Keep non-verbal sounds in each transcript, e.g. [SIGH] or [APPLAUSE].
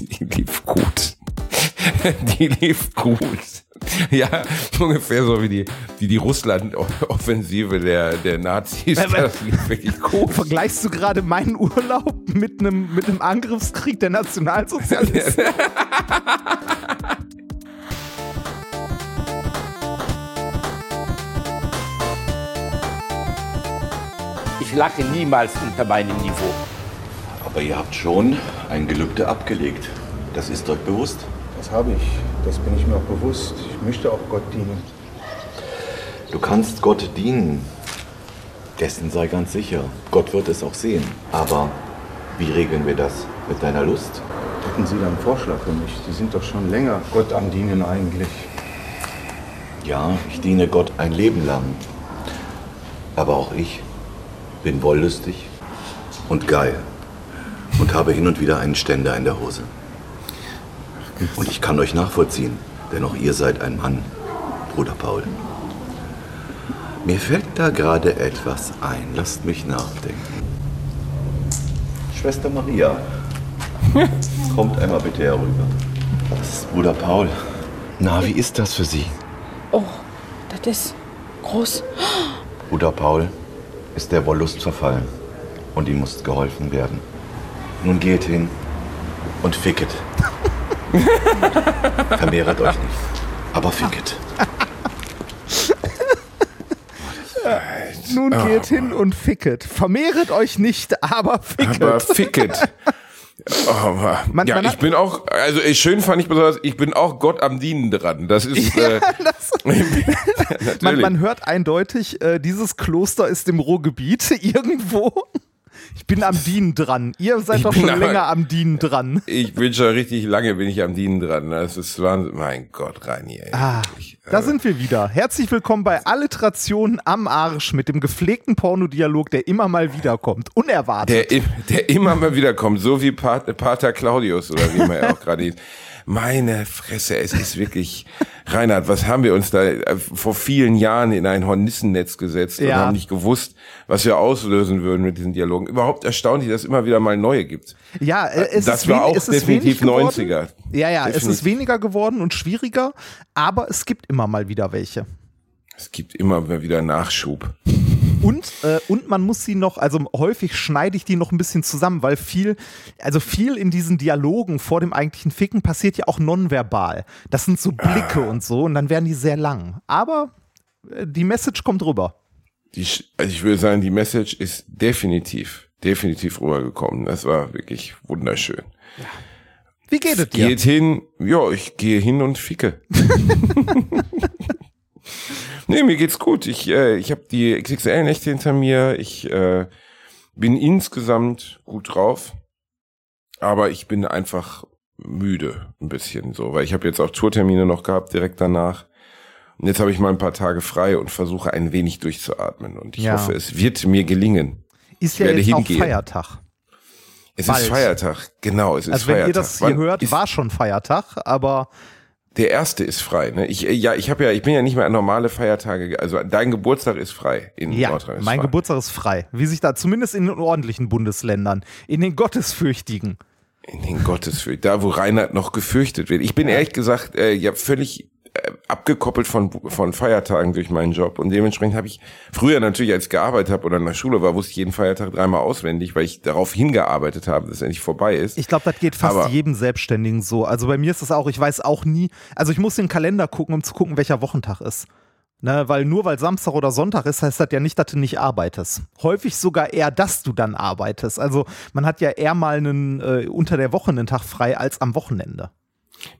Die lief gut. Die lief gut. Ja, ungefähr so wie die, wie die Russland-Offensive der, der Nazis. Das lief wirklich gut. Vergleichst du gerade meinen Urlaub mit einem, mit einem Angriffskrieg der Nationalsozialisten? [LAUGHS] Ich lache niemals unter meinem Niveau. Aber ihr habt schon ein Gelübde abgelegt. Das ist euch bewusst. Das habe ich. Das bin ich mir auch bewusst. Ich möchte auch Gott dienen. Du kannst Gott dienen. Dessen sei ganz sicher. Gott wird es auch sehen. Aber wie regeln wir das? Mit deiner Lust? Hätten Sie da einen Vorschlag für mich? Sie sind doch schon länger Gott am Dienen eigentlich. Ja, ich diene Gott ein Leben lang. Aber auch ich bin wollüstig und geil und habe hin und wieder einen Ständer in der Hose. Und ich kann euch nachvollziehen, denn auch ihr seid ein Mann, Bruder Paul. Mir fällt da gerade etwas ein. Lasst mich nachdenken. Schwester Maria, [LAUGHS] kommt einmal bitte herüber. Das ist Bruder Paul. Na, wie ist das für Sie? Oh, das ist groß. Bruder Paul ist der Wollust verfallen und ihm muss geholfen werden. Nun geht hin und ficket. [LAUGHS] Vermehret euch nicht, aber ficket. Nun geht hin und ficket. Vermehret euch nicht, aber ficket. Aber ficket. Oh, [LAUGHS] Man- ja, man ich bin auch, also ich, schön fand ich besonders, ich bin auch Gott am Dienen dran. Das ist, äh, [LAUGHS] Man, natürlich. man hört eindeutig, äh, dieses Kloster ist im Ruhrgebiet irgendwo. Ich bin am Dienen dran. Ihr seid Ich doch schon länger am Dienen dran. ich bin schon richtig lange bin ich am Dienen dran. Das ist Wahnsinn. Mein Gott, Reini. ey. Ah, Wirklich. da sind wir wieder. Herzlich willkommen bei Alliteration am Arsch mit dem gepflegten Pornodialog, der immer mal wiederkommt. Unerwartet. Der, der immer mal wieder kommt, so wie Pat, Pater Claudius oder wie man ja auch gerade hieß. [LAUGHS] Meine Fresse, es ist wirklich, [LAUGHS] Reinhard, was haben wir uns da äh, vor vielen Jahren in ein Hornissennetz gesetzt und Ja. haben nicht gewusst, was wir auslösen würden mit diesen Dialogen. Überhaupt erstaunlich, dass es immer wieder mal neue gibt. ja, äh, es das ist war auch ist definitiv wenig geworden. 90er. Ja, ja, es ist Definitiv. weniger geworden und schwieriger, aber es gibt immer mal wieder welche. Es gibt immer mal wieder Nachschub. Und, äh, und man muss sie noch, also häufig schneide ich die noch ein bisschen zusammen, weil viel, also viel in diesen Dialogen vor dem eigentlichen Ficken passiert ja auch nonverbal. Das sind so Blicke und so und dann werden die sehr lang. Aber äh, die Message kommt rüber. Die, also ich würde sagen, die Message ist definitiv, definitiv rübergekommen. Das war wirklich wunderschön. Wie geht es dir? Geht hin, ja, ich gehe hin und ficke. [LAUGHS] nee, mir geht's gut. Ich, äh, ich habe die XXL-Nächte hinter mir. Ich äh, bin insgesamt gut drauf. Aber ich bin einfach müde ein bisschen so, weil ich habe jetzt auch Tourtermine noch gehabt direkt danach. Und jetzt habe ich mal ein paar Tage frei und versuche ein wenig durchzuatmen. Und ich Ja. hoffe, es wird mir gelingen. Ist ja werde jetzt hingehen. auch Feiertag. Es Bald. ist Feiertag, genau, es ist Also wenn Feiertag. ihr das hier Wann hört, war schon Feiertag, aber Der erste ist frei. Ne? Ich, äh, ja, ich habe ja, ich bin ja nicht mehr an normale Feiertage. ge- Also dein Geburtstag ist frei in ja, Nordrhein-Westfalen. mein Geburtstag ist frei. Wie sich da zumindest in den ordentlichen Bundesländern, in den gottesfürchtigen. In den Gottesfürcht, da wo Reinhard noch gefürchtet wird. Ich bin ehrlich gesagt äh, ja völlig abgekoppelt von von Feiertagen durch meinen Job und dementsprechend habe ich früher natürlich, als ich gearbeitet habe oder in der Schule war, wusste ich jeden Feiertag dreimal auswendig, weil ich darauf hingearbeitet habe, dass er nicht vorbei ist. Ich glaube, das geht fast Aber- jedem Selbstständigen so. Also bei mir ist das auch, ich weiß auch nie, also ich muss den Kalender gucken, um zu gucken, welcher Wochentag ist. Ne, weil nur weil Samstag oder Sonntag ist, heißt das ja nicht, dass du nicht arbeitest. Häufig sogar eher, dass du dann arbeitest. Also man hat ja eher mal einen äh, unter der Woche einen Tag frei als am Wochenende.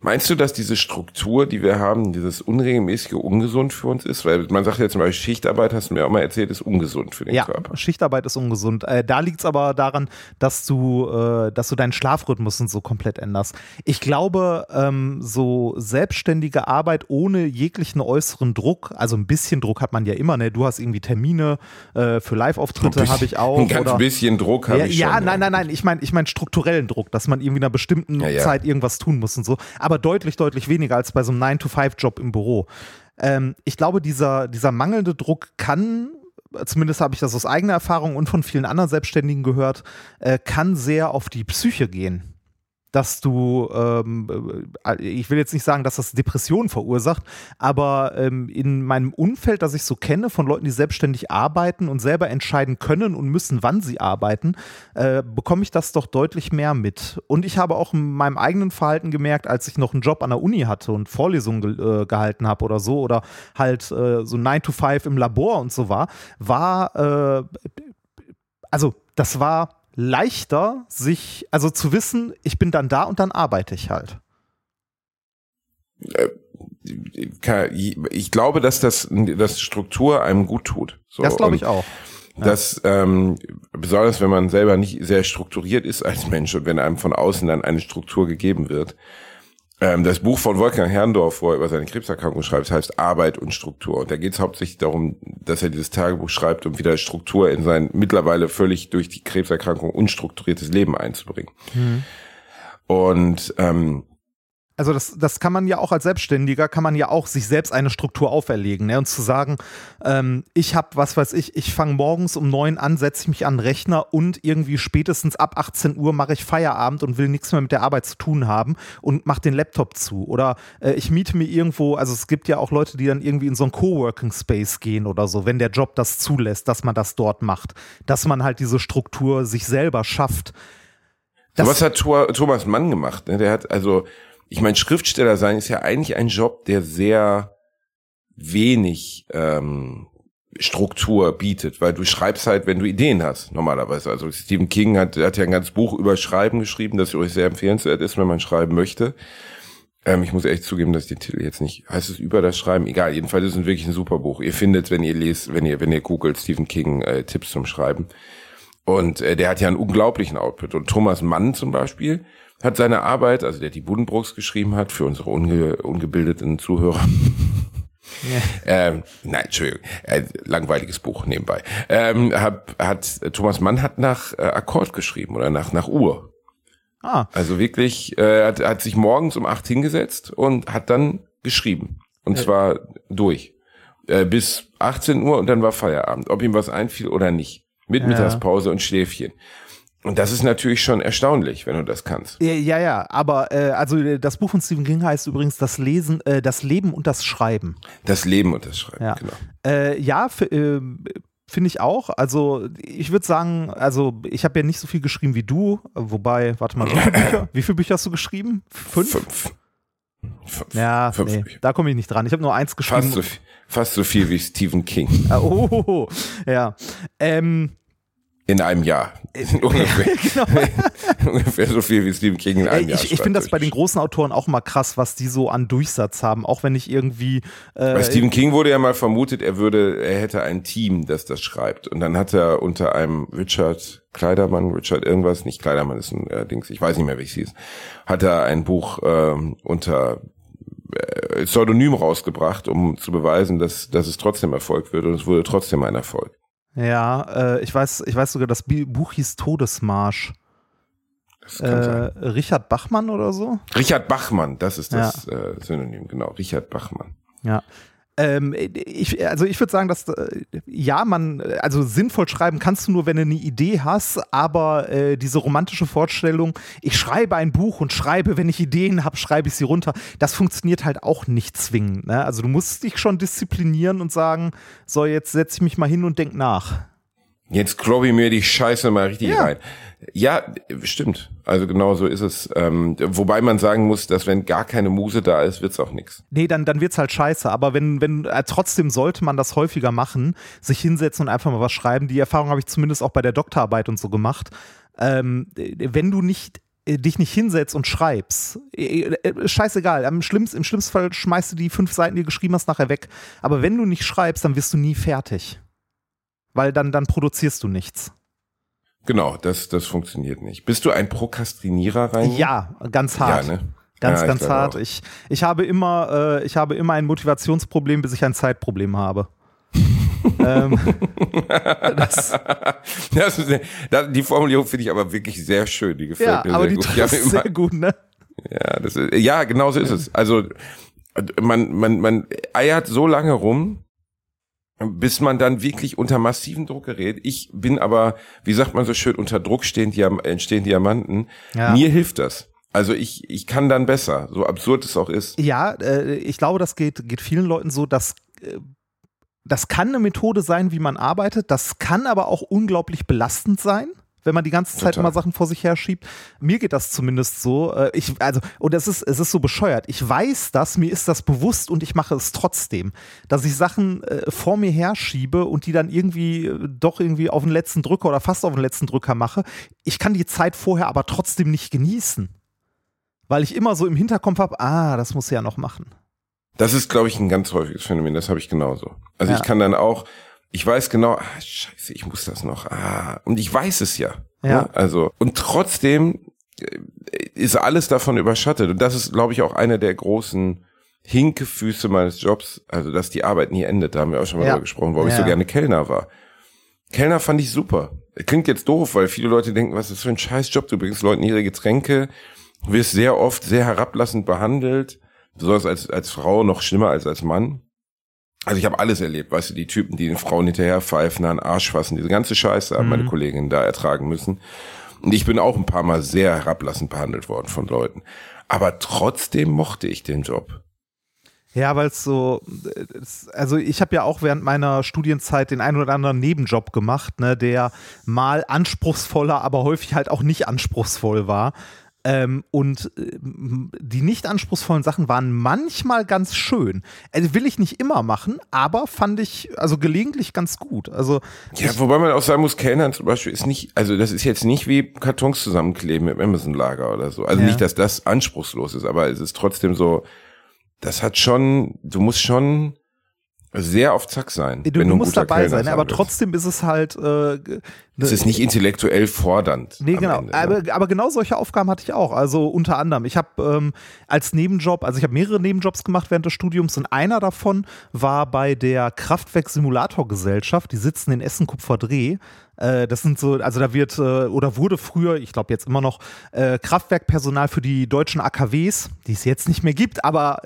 Meinst du, dass diese Struktur, die wir haben, dieses unregelmäßige ungesund für uns ist? Weil man sagt ja zum Beispiel Schichtarbeit, hast du mir auch mal erzählt, ist ungesund für den Ja, Körper. Schichtarbeit ist ungesund. Äh, da liegt es aber daran, dass du, äh, dass du deinen Schlafrhythmus und so komplett änderst. Ich glaube, ähm, so selbstständige Arbeit ohne jeglichen äußeren Druck, also ein bisschen Druck hat man ja immer, ne? Du hast irgendwie Termine äh, für Live-Auftritte, habe ich auch. Ein ganz oder, bisschen Druck habe ja, ich ja, schon. nein, nein, nein. Ich meine, ich meine strukturellen Druck, dass man irgendwie in einer bestimmten Ja, ja. Zeit irgendwas tun muss und so. Aber deutlich, deutlich weniger als bei so einem 9-to-5-Job im Büro. Ähm, ich glaube, dieser, dieser mangelnde Druck kann, zumindest habe ich das aus eigener Erfahrung und von vielen anderen Selbstständigen gehört, äh, kann sehr auf die Psyche gehen. Dass du, ähm, äh, ich will jetzt nicht sagen, dass das Depressionen verursacht, aber ähm, in meinem Umfeld, das ich so kenne, von Leuten, die selbstständig arbeiten und selber entscheiden können und müssen, wann sie arbeiten, äh, bekomme ich das doch deutlich mehr mit. Und ich habe auch in meinem eigenen Verhalten gemerkt, als ich noch einen Job an der Uni hatte und Vorlesungen ge äh, gehalten habe oder so, oder halt äh, so 9 to 5 im Labor und so war, war, äh, also das war leichter, sich, also zu wissen, ich bin dann da und dann arbeite ich halt. Äh, ich glaube, dass das, dass Struktur einem gut tut. So, das glaube ich auch. Ja. Dass ähm, besonders wenn man selber nicht sehr strukturiert ist als Mensch und wenn einem von außen dann eine Struktur gegeben wird, ähm, das Buch von Wolfgang Herrndorf, wo er über seine Krebserkrankung schreibt, heißt Arbeit und Struktur. Und da geht es hauptsächlich darum, dass er dieses Tagebuch schreibt, um wieder Struktur in sein mittlerweile völlig durch die Krebserkrankung unstrukturiertes Leben einzubringen. Mhm. Und ähm, also das, das kann man ja auch als Selbstständiger, kann man ja auch sich selbst eine Struktur auferlegen ne? und zu sagen, ähm, ich habe, was weiß ich, ich fange morgens um neun an, setze ich mich an den Rechner und irgendwie spätestens ab 18 Uhr mache ich Feierabend und will nichts mehr mit der Arbeit zu tun haben und mache den Laptop zu. Oder äh, ich miete mir irgendwo, also es gibt ja auch Leute, die dann irgendwie in so einen Coworking Space gehen oder so, wenn der Job das zulässt, dass man das dort macht, dass man halt diese Struktur sich selber schafft. Das was hat Thomas Mann gemacht? Ne? Der hat also ich meine, Schriftsteller sein ist ja eigentlich ein Job, der sehr wenig ähm, Struktur bietet, weil du schreibst halt, wenn du Ideen hast, normalerweise. Also Stephen King hat, hat ja ein ganzes Buch über Schreiben geschrieben, das euch sehr empfehlenswert ist, wenn man schreiben möchte. Ähm, ich muss echt zugeben, dass die Titel jetzt nicht, heißt es über das Schreiben? Egal, jedenfalls ist es wirklich ein super Buch. Ihr findet, wenn ihr lest, wenn ihr, wenn ihr googelt, Stephen King äh, Tipps zum Schreiben. Und äh, der hat ja einen unglaublichen Output. Und Thomas Mann zum Beispiel, hat seine Arbeit, also der die Buddenbrooks geschrieben hat, für unsere unge ungebildeten Zuhörer. Ja. Ähm, nein, Entschuldigung, äh, langweiliges Buch nebenbei. Ähm, hat, hat Thomas Mann hat nach äh, Akkord geschrieben oder nach nach Uhr. Ah. Also wirklich, äh, hat, hat sich morgens um acht hingesetzt und hat dann geschrieben und ja. zwar durch äh, bis 18 Uhr und dann war Feierabend, ob ihm was einfiel oder nicht, mit ja. Mittagspause und Schläfchen. Und das ist natürlich schon erstaunlich, wenn du das kannst. Ja, ja, aber äh, also äh, das Buch von Stephen King heißt übrigens das Lesen, äh, das Leben und das Schreiben. Das Leben und das Schreiben, ja. genau. Äh, ja, äh, finde ich auch. Also ich würde sagen, also ich habe ja nicht so viel geschrieben wie du, wobei, warte mal, wie viele Bücher, [LAUGHS] wie viele Bücher hast du geschrieben? Fünf? Fünf. Fünf. Ja, Fünf nee, da komme ich nicht dran. Ich habe nur eins geschrieben. Fast so, fast so viel wie Stephen King. [LAUGHS] oh, ja. Ähm, in einem Jahr. [LAUGHS] ungefähr. [LAUGHS] genau. [LAUGHS] ungefähr so viel wie Stephen King in einem Jahr. Ich, ich finde das bei den großen Autoren auch mal krass, was die so an Durchsatz haben, auch wenn ich irgendwie. Äh, bei Stephen King wurde ja mal vermutet, er würde, er hätte ein Team, das das schreibt. Und dann hat er unter einem Richard Kleidermann, Richard irgendwas, nicht Kleidermann ist ein äh, Dings, ich weiß nicht mehr, wie es hieß, hat er ein Buch ähm, unter äh, Pseudonym rausgebracht, um zu beweisen, dass, dass es trotzdem Erfolg wird und es wurde trotzdem ein Erfolg. Ja, äh, ich weiß, ich weiß sogar, das Buch hieß Todesmarsch. Äh, Richard Bachmann oder so? Richard Bachmann, das ist das ja. äh, Synonym, genau. Richard Bachmann. Ja. Ähm, ich, also ich würde sagen, dass äh, ja, man, also sinnvoll schreiben kannst du nur, wenn du eine Idee hast, aber äh, diese romantische Vorstellung, ich schreibe ein Buch und schreibe, wenn ich Ideen habe, schreibe ich sie runter, das funktioniert halt auch nicht zwingend. Ne? Also du musst dich schon disziplinieren und sagen, so jetzt setze ich mich mal hin und denk nach. Jetzt kloppe ich mir die Scheiße mal richtig ja. rein. Ja, stimmt. Also genau so ist es. Ähm, wobei man sagen muss, dass wenn gar keine Muse da ist, wird's auch nichts. Nee, dann, dann wird's halt scheiße. Aber wenn, wenn, äh, trotzdem sollte man das häufiger machen, sich hinsetzen und einfach mal was schreiben. Die Erfahrung habe ich zumindest auch bei der Doktorarbeit und so gemacht. Ähm, wenn du nicht äh, dich nicht hinsetzt und schreibst. Äh, äh, scheißegal, Im schlimmsten, im schlimmsten Fall schmeißt du die fünf Seiten, die du geschrieben hast, nachher weg. Aber wenn du nicht schreibst, dann wirst du nie fertig. Weil dann, dann produzierst du nichts. Genau, das, das funktioniert nicht. Bist du ein Prokrastinierer rein? Ja, ganz hart. Ja, ne? Ganz, ja, ganz hart. Ich, ich habe immer, äh, ich habe immer ein Motivationsproblem, bis ich ein Zeitproblem habe. [LAUGHS] ähm, das, [LAUGHS] das ist, das, die Formulierung finde ich aber wirklich sehr schön. Die gefällt ja, mir aber sehr die gut. [LAUGHS] Ja, ist sehr gut, ne? Ja, das ist, ja, genau so ist es. Also man, man, man eiert so lange rum, bis man dann wirklich unter massiven Druck gerät. Ich bin aber, wie sagt man so schön, unter Druck stehen, Diam entstehen Diamanten. Ja. Mir hilft das. Also ich, ich kann dann besser, so absurd es auch ist. Ja, äh, ich glaube, das geht, geht vielen Leuten so, dass äh, das kann eine Methode sein, wie man arbeitet, das kann aber auch unglaublich belastend sein wenn man die ganze Zeit Total. immer Sachen vor sich her schiebt. Mir geht das zumindest so. Äh, Ich, also, und es ist, es ist so bescheuert. Ich weiß das, mir ist das bewusst und ich mache es trotzdem. Dass ich Sachen äh, vor mir her schiebe und die dann irgendwie äh, doch irgendwie auf den letzten Drücker oder fast auf den letzten Drücker mache. Ich kann die Zeit vorher aber trotzdem nicht genießen. Weil ich immer so im Hinterkopf habe, ah, das muss ich ja noch machen. Das ist, glaube ich, ein ganz häufiges Phänomen. Das habe ich genauso. Also Ja. ich kann dann auch, ich weiß genau, ah, scheiße, ich muss das noch. Ah, und ich weiß es ja. Ja. Ne? Also und trotzdem äh, ist alles davon überschattet. Und das ist, glaube ich, auch einer der großen Hinkefüße meines Jobs. Also dass die Arbeit nie endet. Da haben wir auch schon mal Ja. drüber gesprochen, warum ich Ja. so gerne Kellner war. Kellner fand ich super. Klingt jetzt doof, weil viele Leute denken, was ist das für ein Scheißjob? Du bringst Leuten ihre Getränke, wirst sehr oft sehr herablassend behandelt, besonders als, als Frau noch schlimmer als als Mann. Also ich habe alles erlebt, weißt du, die Typen, die den Frauen hinterher pfeifen, an Arsch fassen, diese ganze Scheiße haben meine Kolleginnen da ertragen müssen. Und ich bin auch ein paar Mal sehr herablassend behandelt worden von Leuten. Aber trotzdem mochte ich den Job. Ja, weil es so, also ich habe ja auch während meiner Studienzeit den einen oder anderen Nebenjob gemacht, ne, der mal anspruchsvoller, aber häufig halt auch nicht anspruchsvoll war. Ähm, und äh, die nicht anspruchsvollen Sachen waren manchmal ganz schön. Also will ich nicht immer machen, aber fand ich also gelegentlich ganz gut. Also Ja, wobei man auch sagen muss, Kellnern zum Beispiel ist nicht, also das ist jetzt nicht wie Kartons zusammenkleben im Amazon-Lager oder so. Also Ja. nicht, dass das anspruchslos ist, aber es ist trotzdem so, das hat schon, du musst schon sehr auf Zack sein. du, wenn du musst dabei Kellner sein, aber trotzdem ist es halt äh, Es ist nicht intellektuell fordernd. Nee, genau. Ende, ne? aber, aber genau solche Aufgaben hatte ich auch. Also unter anderem. Ich habe ähm, als Nebenjob, also ich habe mehrere Nebenjobs gemacht während des Studiums und einer davon war bei der Kraftwerk-Simulator-Gesellschaft. Die sitzen in Essen-Kupferdreh. Äh, das sind so, also da wird äh, oder wurde früher, ich glaube jetzt immer noch, äh, Kraftwerkpersonal für die deutschen AKWs, die es jetzt nicht mehr gibt, aber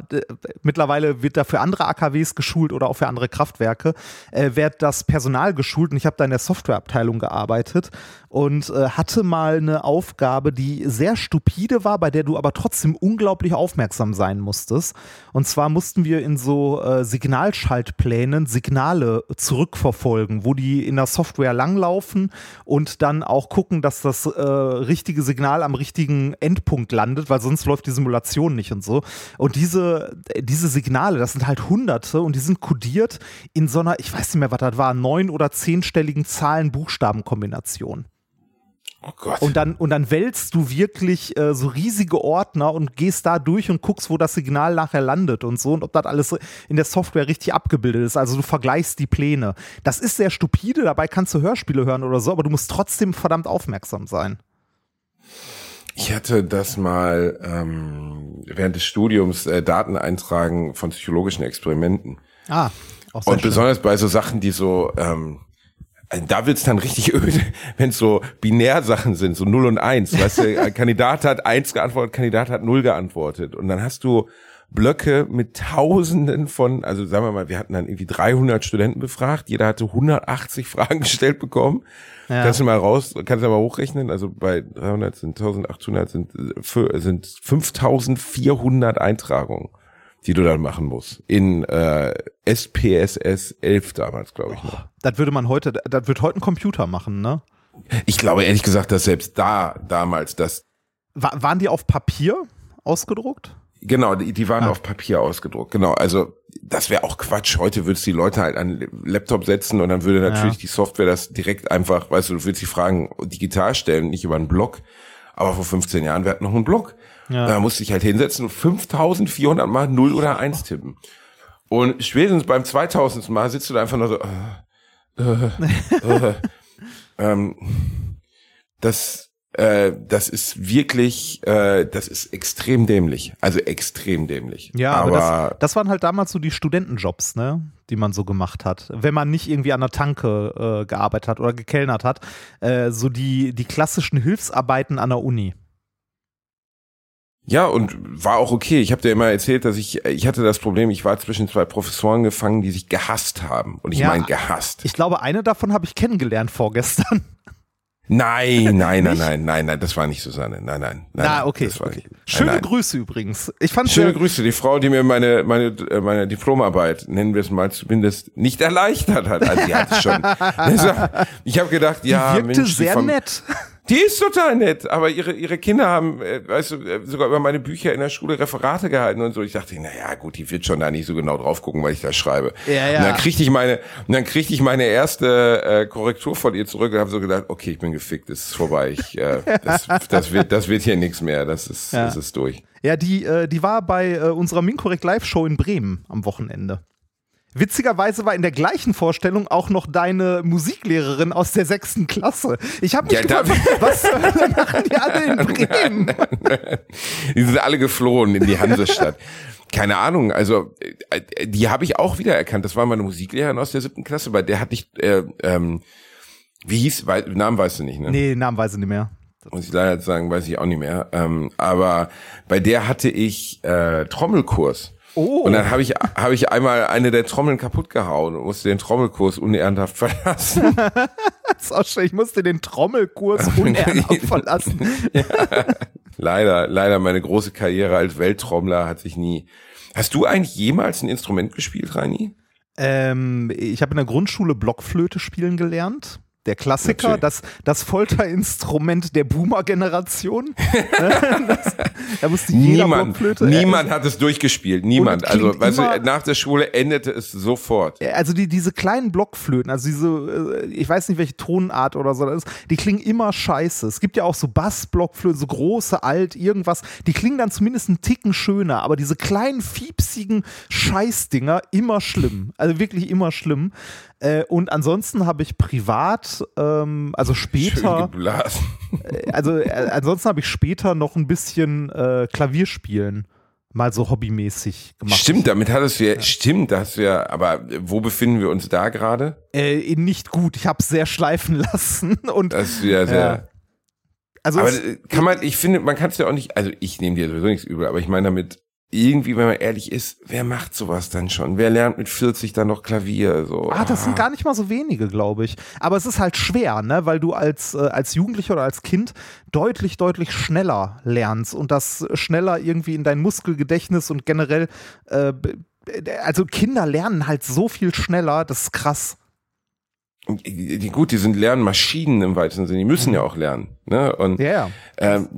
mittlerweile wird da für andere AKWs geschult oder auch für andere Kraftwerke, wird das Personal geschult und ich habe da in der Softwareabteilung gearbeitet und hatte mal eine Aufgabe, die sehr stupide war, bei der du aber trotzdem unglaublich aufmerksam sein musstest. Und zwar mussten wir in so Signalschaltplänen Signale zurückverfolgen, wo die in der Software langlaufen und dann auch gucken, dass das äh, richtige Signal am richtigen Endpunkt landet, weil sonst läuft die Simulation nicht und so. Und diese, diese Signale, das sind halt hunderte und die sind kodiert in so einer, ich weiß nicht mehr, was das war, neun- oder zehnstelligen Zahlen-Buchstaben-Kombination. Oh Gott. Und dann, und dann wälzt du wirklich äh, so riesige Ordner und gehst da durch und guckst, wo das Signal nachher landet und so und ob das alles in der Software richtig abgebildet ist. Also du vergleichst die Pläne. Das ist sehr stupide, dabei kannst du Hörspiele hören oder so, aber du musst trotzdem verdammt aufmerksam sein. Ich hatte das mal ähm, während des Studiums äh, Daten eintragen von psychologischen Experimenten. Ah, auch sehr Und schön. besonders bei so Sachen, die so, ähm, da wird's dann richtig [LAUGHS] öde, wenn es so Binärsachen sind, so 0 und 1. Weißt du, ein Kandidat hat 1 geantwortet, Kandidat hat 0 geantwortet. Und dann hast du Blöcke mit Tausenden von, also sagen wir mal, wir hatten dann irgendwie 300 Studenten befragt, jeder hatte 180 [LAUGHS] Fragen gestellt bekommen. Ja. Kannst du mal raus, kannst du mal hochrechnen, also bei 300 sind 1800 sind, äh, sind 5400 Eintragungen, die du dann machen musst. In äh, SPSS 11 damals, glaube ich noch. Das würde man heute, das wird heute ein Computer machen, ne? Ich glaube ehrlich gesagt, dass selbst da damals das Wa waren die auf Papier ausgedruckt? Genau, die, die waren Ah. auf Papier ausgedruckt. Genau, also das wäre auch Quatsch. Heute würdest du die Leute halt an Laptop setzen und dann würde natürlich Ja. die Software das direkt einfach, weißt du, du würdest die Fragen digital stellen, nicht über einen Blog. Aber vor 15 Jahren, wir hatten noch einen Blog. Ja. Da musste ich halt hinsetzen und 5400 mal 0 oder 1 tippen. Und spätestens beim 2000. Mal sitzt du da einfach nur so, äh, äh, äh, [LAUGHS] ähm, das, äh, das ist wirklich, äh, das ist extrem dämlich. Also extrem dämlich. Ja, aber, aber, das, das waren halt damals so die Studentenjobs, ne, die man so gemacht hat. Wenn man nicht irgendwie an der Tanke äh, gearbeitet hat oder gekellnert hat, äh, so die, die klassischen Hilfsarbeiten an der Uni. Ja, und war auch okay. Ich habe dir immer erzählt, dass ich, ich hatte das Problem, ich war zwischen zwei Professoren gefangen, die sich gehasst haben. Und ich Ja. meine gehasst. Ich glaube, eine davon habe ich kennengelernt vorgestern. [LAUGHS] Nein, nein, nein, nein, nein, nein, das war nicht Susanne. Nein, nein, nein. Na, nein, okay. Das war okay. nicht. Schöne nein. Grüße übrigens. Ich fand Schöne Grüße, die Frau, die mir meine, meine, äh, meine Diplomarbeit, nennen wir es mal zumindest, nicht erleichtert hat. Also die hat es schon. [LAUGHS] Ich habe gedacht, ja, wirkte Mensch, die sehr nett. Die ist total nett, aber ihre, ihre Kinder haben, äh, weißt du, äh, sogar über meine Bücher in der Schule Referate gehalten und so. Ich dachte, na ja, gut, die wird schon da nicht so genau drauf gucken, weil ich da schreibe. Ja, ja. Und dann kriegte ich meine, und dann kriegte ich meine erste äh, Korrektur von ihr zurück und habe so gedacht, okay, ich bin gefickt, es ist vorbei. Ich, äh, das, das wird, das wird hier nichts mehr. Das ist, Ja. das ist durch. Ja, die, äh, die war bei äh, unserer Minkorrekt Live-Show in Bremen am Wochenende. Witzigerweise war in der gleichen Vorstellung auch noch deine Musiklehrerin aus der sechsten Klasse. Ich habe mich Ja, gefragt, was machen die alle in [LAUGHS] Bremen? Die sind alle geflohen in die Hansestadt. Keine Ahnung, also äh, die habe ich auch wiedererkannt. Das war meine Musiklehrerin aus der siebten Klasse, bei der hatte ich, äh, ähm, wie hieß, weil, Namen weißt du nicht, ne? Nee, Namen weiß ich nicht mehr. Muss ich leider sagen, weiß ich auch nicht mehr. Ähm, aber bei der hatte ich äh, Trommelkurs. Oh. Und dann habe ich, habe ich einmal eine der Trommeln kaputt gehauen und musste den Trommelkurs unehrenhaft [LAUGHS] verlassen. [LAUGHS] Das ist auch schön. Ich musste den Trommelkurs [LAUGHS] unehrenhaft verlassen. leider, leider meine große Karriere als Welttrommler hat sich nie. Hast du eigentlich jemals ein Instrument gespielt, Reini? Ähm, ich habe in der Grundschule Blockflöte spielen gelernt. Der Klassiker, Natürlich. das, das Folterinstrument der Boomer-Generation. Das- [LAUGHS] da musste jeder Niemand, niemand hat es durchgespielt. Niemand. Also, weißt du, nach der Schule endete es sofort. Also die, diese kleinen Blockflöten, also diese, äh, ich weiß nicht, welche Tonart oder so das ist, die klingen immer scheiße. Es gibt ja auch so Bassblockflöten, so große, alt, irgendwas, die klingen dann zumindest einen Ticken schöner, aber diese kleinen, fiepsigen Scheißdinger, immer schlimm. Also wirklich immer schlimm. Äh, und ansonsten habe ich privat, ähm, also später, äh, also äh, ansonsten habe ich später noch ein bisschen äh, Klavierspielen mal so hobbymäßig gemacht. Stimmt, damit hattest du ja, stimmt, da hast du ja, aber wo befinden wir uns da gerade? Äh, nicht gut. Ich habe es sehr schleifen [LAUGHS] lassen und Das ist ja sehr. Ja. also Aber äh, kann man, ich finde, man kann es ja auch nicht, also ich nehme dir sowieso nichts übel, aber ich meine damit, irgendwie, wenn man ehrlich ist, wer macht sowas dann schon? Wer lernt mit 40 dann noch Klavier? So, ah, das sind gar nicht mal so wenige, glaube ich. Aber es ist halt schwer, ne, weil du als äh, als Jugendlicher oder als Kind deutlich deutlich schneller lernst und das schneller irgendwie in dein Muskelgedächtnis und generell äh, also Kinder lernen halt so viel schneller, das ist krass. Die, gut, die sind Lernmaschinen im weitesten Sinne, die müssen ja auch lernen. Ne? Und ja. ähm,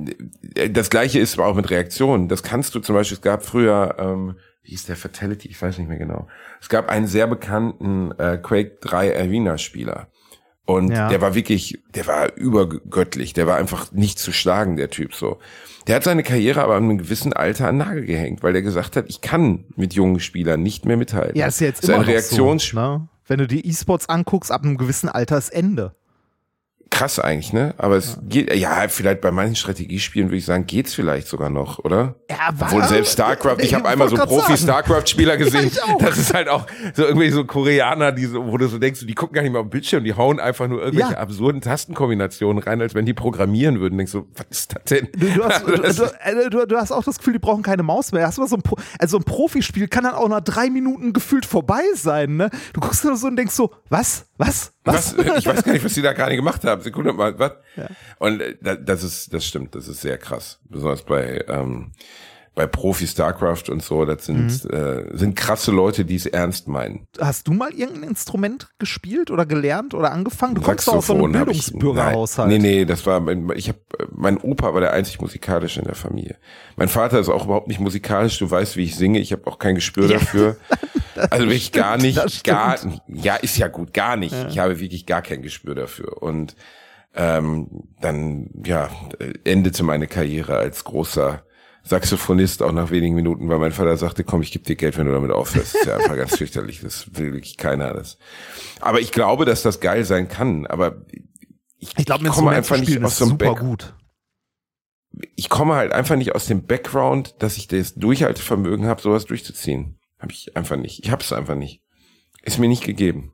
das gleiche ist aber auch mit Reaktionen. Das kannst du zum Beispiel, es gab früher, ähm, wie hieß der Fatality, ich weiß nicht mehr genau. Es gab einen sehr bekannten äh, Quake 3 Arena-Spieler. Und Ja. der war wirklich, der war übergöttlich, der war einfach nicht zu schlagen, der Typ so. Der hat seine Karriere aber an einem gewissen Alter an Nagel gehängt, weil der gesagt hat, ich kann mit jungen Spielern nicht mehr mithalten. Ja, ist jetzt Das immer ein noch Reaktions so, ne? Wenn du die E-Sports anguckst, ab einem gewissen Alter ist Ende. Krass eigentlich, ne? Aber es geht, ja, vielleicht bei manchen Strategiespielen würde ich sagen, geht's vielleicht sogar noch, oder? Ja, Obwohl selbst StarCraft, ich habe einmal so. Profi-StarCraft-Spieler [LAUGHS] gesehen. auch. das ist halt auch so irgendwie so Koreaner, die so, wo du so denkst, die gucken gar nicht mal auf den Bildschirm, die hauen einfach nur irgendwelche Ja. absurden Tastenkombinationen rein, als wenn die programmieren würden. Denkst so, was ist das denn? Du, du, [LAUGHS] hast, du, du, du, du hast auch das Gefühl, die brauchen keine Maus mehr. Hast du so ein, Pro, also so ein Profispiel kann dann auch nach drei Minuten gefühlt vorbei sein. Ne? Du guckst da so und denkst so, was? Was? Was? Was? Ich weiß gar nicht, was die da gerade gemacht haben. Sekunde mal, was? Und äh, da- das ist, das stimmt, das ist sehr krass. Besonders bei, ähm, bei Profi StarCraft und so, das sind, Mhm. äh, sind krasse Leute, die es ernst meinen. Hast du mal irgendein Instrument gespielt oder gelernt oder angefangen? Du kommst doch aus so einem ich- Bildungsbürgerhaushalt. Nein, nee, nee, das war, mein, ich hab, mein Opa war der einzig musikalische in der Familie. Mein Vater ist auch überhaupt nicht musikalisch, du weißt, wie ich singe, ich habe auch kein Gespür dafür. [LAUGHS] Also gar stimmt, nicht, das gar, ja, ist ja gut, gar nicht. Ich habe wirklich gar kein Gespür dafür. Und ähm, dann, ja, endete meine Karriere als großer Saxophonist auch nach wenigen Minuten, weil mein Vater sagte, komm, ich gebe dir Geld, wenn du damit aufhörst. Das ist ja einfach ganz fürchterlich. Das will wirklich keiner. Das. Aber ich glaube, dass das geil sein kann. Aber ich, Ich glaube, komme einfach nicht aus so einem super Back gut. ich komme halt einfach nicht aus dem Background, dass ich das Durchhaltevermögen habe, sowas durchzuziehen. Habe ich einfach nicht. Ich habe es einfach nicht. Ist mir nicht gegeben.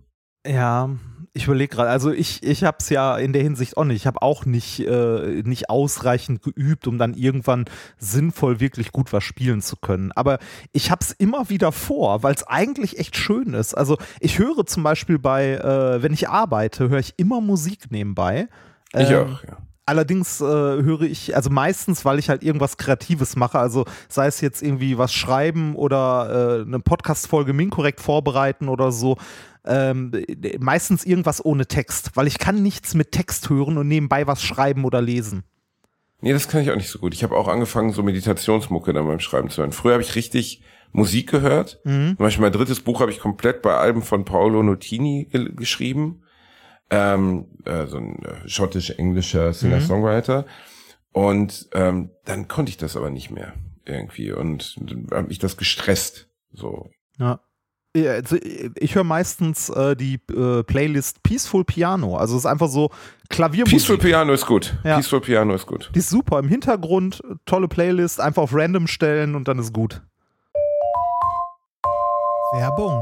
Ja, ich überlege gerade, also ich, ich habe es ja in der Hinsicht auch nicht. Ich habe auch nicht, äh, nicht ausreichend geübt, um dann irgendwann sinnvoll wirklich gut was spielen zu können. Aber ich habe es immer wieder vor, weil es eigentlich echt schön ist. Also ich höre zum Beispiel bei, äh, wenn ich arbeite, höre ich immer Musik nebenbei. Ich Ähm, auch, ja. Allerdings äh, höre ich, also meistens, weil ich halt irgendwas Kreatives mache, also sei es jetzt irgendwie was schreiben oder äh, eine Podcast-Folge Minkorrekt vorbereiten oder so, ähm, äh, meistens irgendwas ohne Text, weil ich kann nichts mit Text hören und nebenbei was schreiben oder lesen. Nee, das kann ich auch nicht so gut. Ich habe auch angefangen, so Meditationsmucke dann beim Schreiben zu hören. Früher habe ich richtig Musik gehört. Zum Beispiel mein drittes Buch habe ich komplett bei Alben von Paolo Nutini ge geschrieben. Ähm, äh, so ein äh, schottisch-englischer Singer-Songwriter. Und ähm, dann konnte ich das aber nicht mehr irgendwie. Und dann hat mich das gestresst. So. Ja. Ja, Also ich höre meistens äh, die äh, Playlist Peaceful Piano. Also es ist einfach so Klaviermusik. Peaceful Piano ist gut. Ja. Peaceful Piano ist gut. Die ist super im Hintergrund, tolle Playlist, einfach auf random stellen und dann ist gut. Werbung.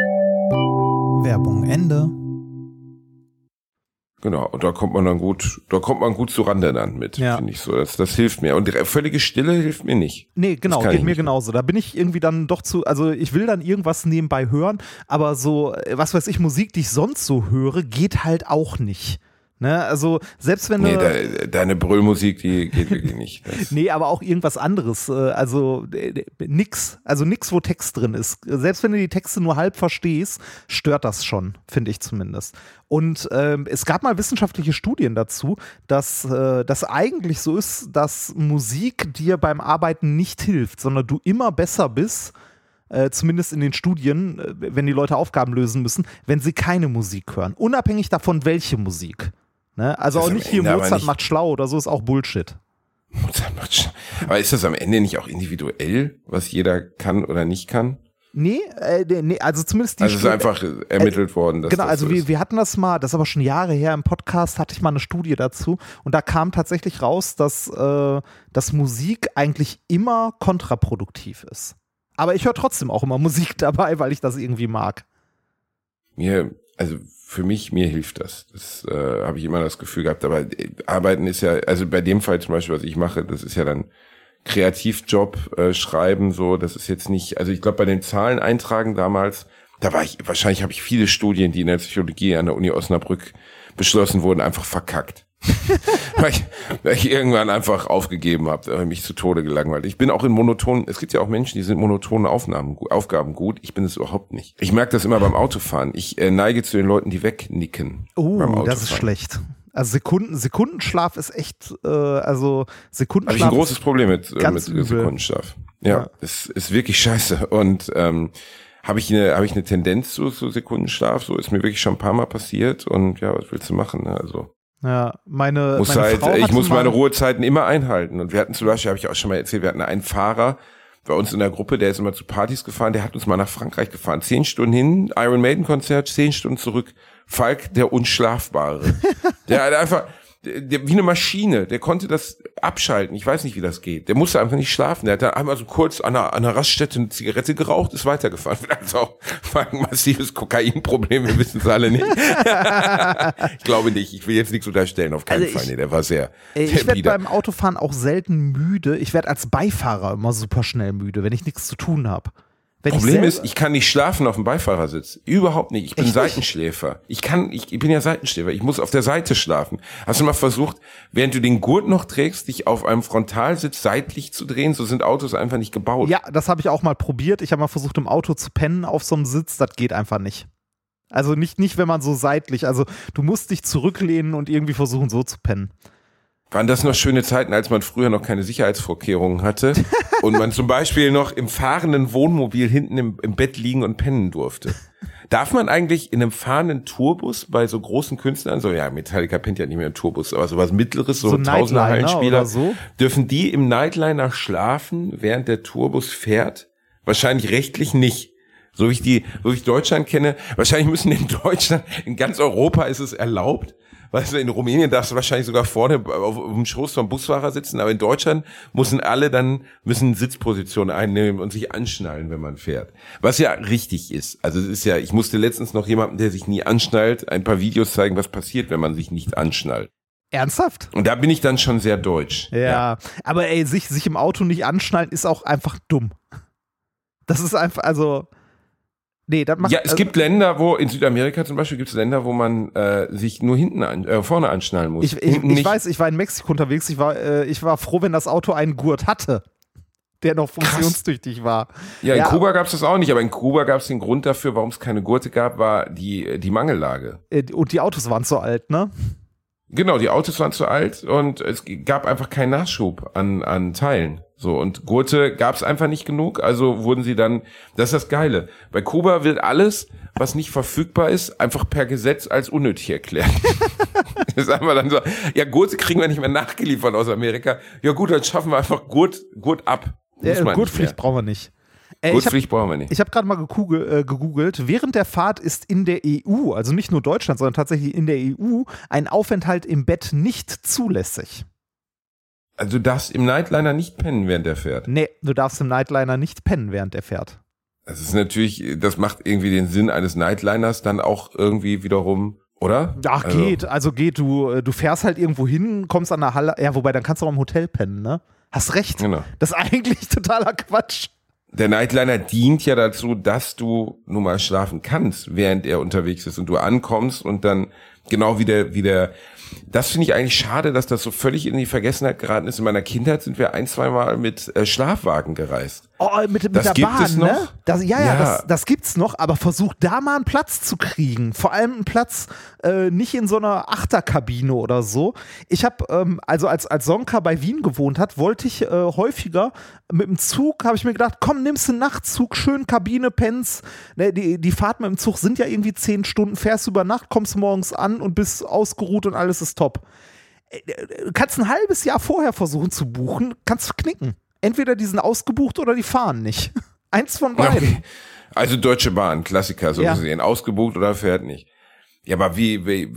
Werbung Ende. Genau, und da kommt man dann gut, da kommt man gut zu Rande dann mit, Ja. finde ich so. Das, das hilft mir. Und die völlige Stille hilft mir nicht. Nee, genau, geht mir genauso. Da bin ich irgendwie dann doch zu, also ich will dann irgendwas nebenbei hören, aber so, äh, was weiß ich, Musik, die ich sonst so höre, geht halt auch nicht. Ne? Also selbst wenn Nee, du, de, deine Brüllmusik, die geht wirklich nicht. [LAUGHS] Das, Nee, aber auch irgendwas anderes. äh, Also äh, nix. Also nix, wo Text drin ist. Selbst wenn du die Texte nur halb verstehst, stört das schon, finde ich zumindest. Und ähm, es gab mal wissenschaftliche Studien dazu, dass äh, das eigentlich so ist, dass Musik dir beim Arbeiten nicht hilft, sondern du immer besser bist. Äh, zumindest in den Studien, äh, wenn die Leute Aufgaben lösen müssen, wenn sie keine Musik hören. Unabhängig davon, welche Musik. Ne? Also Das auch nicht hier Ende Mozart nicht- macht schlau oder so ist auch Bullshit. Mozart macht schon- Aber ist das am Ende nicht auch individuell, was jeder kann oder nicht kann? Nee, äh, nee, also zumindest die Also es ist einfach ermittelt worden, dass Genau, also so wir, wir hatten das mal, das ist aber schon Jahre her im Podcast, hatte ich mal eine Studie dazu und da kam tatsächlich raus, dass, äh, dass Musik eigentlich immer kontraproduktiv ist. Aber ich höre trotzdem auch immer [LAUGHS] Musik dabei, weil ich das irgendwie mag. Mir, also für mich, mir hilft das. Das äh, habe ich immer das Gefühl gehabt. Aber äh, Arbeiten ist ja, also bei dem Fall zum Beispiel, was ich mache, das ist ja dann Kreativjob, äh, Schreiben, so, das ist jetzt nicht, also ich glaube, bei den Zahlen eintragen damals, da war ich, wahrscheinlich habe ich viele Studien, die in der Psychologie an der Uni Osnabrück beschlossen wurden, einfach verkackt. [LAUGHS] weil, ich, weil ich irgendwann einfach aufgegeben habe, mich zu Tode gelangweilt. Ich bin auch in monotonen, es gibt ja auch Menschen, die sind monotonen Aufnahmen, Aufgaben gut. Ich bin es überhaupt nicht. Ich merke das immer beim Autofahren. Ich äh, neige zu den Leuten, die wegnicken. Oh, das ist schlecht. Also Sekunden, Sekundenschlaf ist echt, äh, also Habe ich Sekundenschlaf. ein großes Problem mit, äh, mit übel. Sekundenschlaf. Ja, Ja. es ist wirklich scheiße. Und ähm, habe ich eine habe ich eine Tendenz zu, zu Sekundenschlaf? So ist mir wirklich schon ein paar Mal passiert. Und ja, was willst du machen? Ne? Also ja, meine, muss meine halt, Frau ich muss meine Ruhezeiten immer einhalten. Und wir hatten zum Beispiel, habe ich auch schon mal erzählt, wir hatten einen Fahrer bei uns in der Gruppe, der ist immer zu Partys gefahren, der hat uns mal nach Frankreich gefahren. Zehn Stunden hin, Iron Maiden Konzert, zehn Stunden zurück. Falk, der Unschlafbare. [LAUGHS] der hat einfach, der, wie eine Maschine, der konnte das abschalten. Ich weiß nicht, wie das geht. Der musste einfach nicht schlafen. Der hat dann einmal so kurz an einer, an einer Raststätte eine Zigarette geraucht, ist weitergefahren. [LAUGHS] Auch Falk ein massives Kokainproblem, wir wissen es alle nicht. [LAUGHS] ich glaube nicht. Ich will jetzt nichts unterstellen, auf keinen Also Fall. ich- Nee, der war sehr, Ey, sehr Ich werde beim Autofahren auch selten müde. Ich werde als Beifahrer immer super schnell müde, wenn ich nichts zu tun habe. Wenn Problem ist, ich kann nicht schlafen auf dem Beifahrersitz. Überhaupt nicht. Ich bin Echt? Seitenschläfer. Ich kann, ich, ich bin ja Seitenschläfer. Ich muss auf der Seite schlafen. Hast du mal versucht, während du den Gurt noch trägst, dich auf einem Frontalsitz seitlich zu drehen? So sind Autos einfach nicht gebaut. Ja, das habe ich auch mal probiert. Ich habe mal versucht, im Auto zu pennen auf so einem Sitz. Das geht einfach nicht. Also nicht, nicht, wenn man so seitlich, also du musst dich zurücklehnen und irgendwie versuchen, so zu pennen. Waren das noch schöne Zeiten, als man früher noch keine Sicherheitsvorkehrungen hatte [LAUGHS] und man zum Beispiel noch im fahrenden Wohnmobil hinten im, im Bett liegen und pennen durfte? Darf man eigentlich in einem fahrenden Tourbus bei so großen Künstlern, so ja, Metallica pennt ja nicht mehr im Tourbus, aber sowas Mittleres, so, So Tausender Hallenspieler, so? dürfen die im Nightliner schlafen, während der Tourbus fährt? Wahrscheinlich rechtlich nicht. So wie ich die, so wie ich Deutschland kenne, wahrscheinlich müssen in Deutschland, in ganz Europa ist es erlaubt. Weißt du, in Rumänien darfst du wahrscheinlich sogar vorne auf, auf dem Schoß vom Busfahrer sitzen, aber in Deutschland müssen alle dann, müssen Sitzpositionen einnehmen und sich anschnallen, wenn man fährt. Was ja richtig ist. Also es ist ja, ich musste letztens noch jemandem, der sich nie anschnallt, ein paar Videos zeigen, was passiert, wenn man sich nicht anschnallt. Ernsthaft? Und da bin ich dann schon sehr deutsch. Ja. Aber ey, sich, sich im Auto nicht anschnallen ist auch einfach dumm. Das ist einfach, also. Nee, das macht. Ja, es also, gibt Länder, wo, in Südamerika zum Beispiel, gibt es Länder, wo man äh, sich nur hinten an, äh, vorne anschnallen muss. Ich, ich, ich weiß, ich war in Mexiko unterwegs. Ich war, äh, ich war froh, wenn das Auto einen Gurt hatte, der noch funktionstüchtig war. Ja, in Ja, Kuba gab es das auch nicht, aber in Kuba gab es den Grund dafür, warum es keine Gurte gab, war die, die Mangellage. Äh, Und die Autos waren so alt, ne? Genau, die Autos waren zu alt und es gab einfach keinen Nachschub an, an Teilen. So, und Gurte gab es einfach nicht genug, also wurden sie dann, das ist das Geile. Bei Kuba wird alles, was nicht verfügbar ist, einfach per Gesetz als unnötig erklärt. [LAUGHS] das ist einfach dann so, ja, Gurte kriegen wir nicht mehr nachgeliefert aus Amerika. Ja gut, dann schaffen wir einfach Gurt, Gurt ab. Man Gurtpflicht brauchen wir nicht. Äh, habe Gurtpflicht brauchen wir nicht. ich hab gerade mal gekugel, äh, gegoogelt. Während der Fahrt ist in der EU, also nicht nur Deutschland, sondern tatsächlich in der EU, ein Aufenthalt im Bett nicht zulässig. Also du darfst im Nightliner nicht pennen, während der fährt. Nee, du darfst im Nightliner nicht pennen, während er fährt. Das ist natürlich, das macht irgendwie den Sinn eines Nightliners dann auch irgendwie wiederum, oder? Ach, Also, geht, also geht, du, äh, du fährst halt irgendwo hin, kommst an der Halle, ja, wobei, dann kannst du auch im Hotel pennen, ne? Hast recht. Genau. Das ist eigentlich [LAUGHS] totaler Quatsch. Der Nightliner dient ja dazu, dass du nun mal schlafen kannst, während er unterwegs ist und du ankommst und dann genau wie der, wie der, das finde ich eigentlich schade, dass das so völlig in die Vergessenheit geraten ist. In meiner Kindheit sind wir ein, zwei Mal mit äh, Schlafwagen gereist. Oh, mit, mit der Bahn, es noch? ne? Das, ja, ja, Ja. Das, das gibt's noch, aber versuch da mal einen Platz zu kriegen. Vor allem einen Platz äh, nicht in so einer Achterkabine oder so. Ich habe, ähm, also als, als Sonka bei Wien gewohnt hat, wollte ich äh, häufiger mit dem Zug, habe ich mir gedacht, komm, nimmst einen Nachtzug, schön Kabine, Pens. Ne, die, die Fahrten mit dem Zug sind ja irgendwie zehn Stunden, fährst über Nacht, kommst morgens an und bist ausgeruht und alles ist top. Äh, Du kannst ein halbes Jahr vorher versuchen zu buchen, kannst du knicken. Entweder die sind ausgebucht oder die fahren nicht. [LAUGHS] Eins von beiden. Okay. Also Deutsche Bahn, Klassiker so Ja. gesehen, ausgebucht oder fährt nicht. Ja, aber wie, wie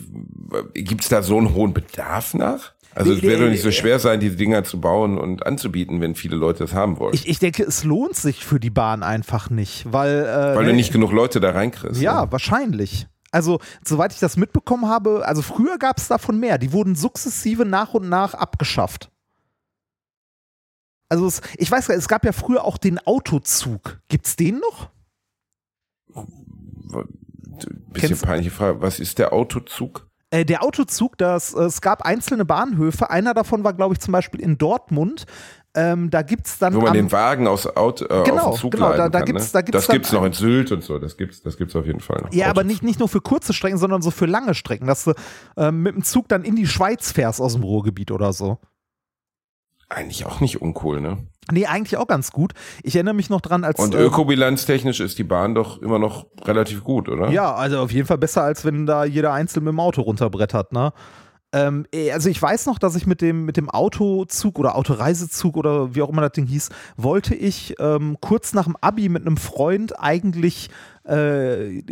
gibt's da so einen hohen Bedarf nach? Also es wird doch nicht so schwer sein, diese Dinger zu bauen und anzubieten, wenn viele Leute das haben wollen. Ich, ich denke, es lohnt sich für die Bahn einfach nicht, weil. Äh, weil du nicht genug Leute da reinkriegst. Ja, ne? wahrscheinlich. Also, soweit ich das mitbekommen habe, also früher gab es davon mehr. Die wurden sukzessive nach und nach abgeschafft. Also, es, ich weiß gar nicht, es gab ja früher auch den Autozug. Gibt's den noch? Bisschen Kennst- peinliche Frage. Was ist der Autozug? Äh, der Autozug, das, äh, es gab einzelne Bahnhöfe. Einer davon war, glaube ich, zum Beispiel in Dortmund. Ähm, da gibt's dann. Wo man am- den Wagen aus Auto, äh, Genau, auf den Zug genau, da- da kann, gibt's- ne? da gibt's Das gibt's noch in Sylt und so. Das gibt's, das gibt's auf jeden Fall noch. Ja, aber Autozug. nicht, nicht nur für kurze Strecken, sondern so für lange Strecken, dass du ähm, mit dem Zug dann in die Schweiz fährst aus dem Ruhrgebiet oder so. Eigentlich auch nicht uncool, ne? Nee, eigentlich auch ganz gut. Ich erinnere mich noch dran, als. Und äh, ökobilanztechnisch ist die Bahn doch immer noch relativ gut, oder? Ja, also auf jeden Fall besser, als wenn da jeder einzeln mit dem Auto runterbrettert, ne? Ähm, eh, also ich weiß noch, dass ich mit dem, mit dem Autozug oder Autoreisezug oder wie auch immer das Ding hieß, wollte ich ähm, kurz nach dem Abi mit einem Freund eigentlich äh,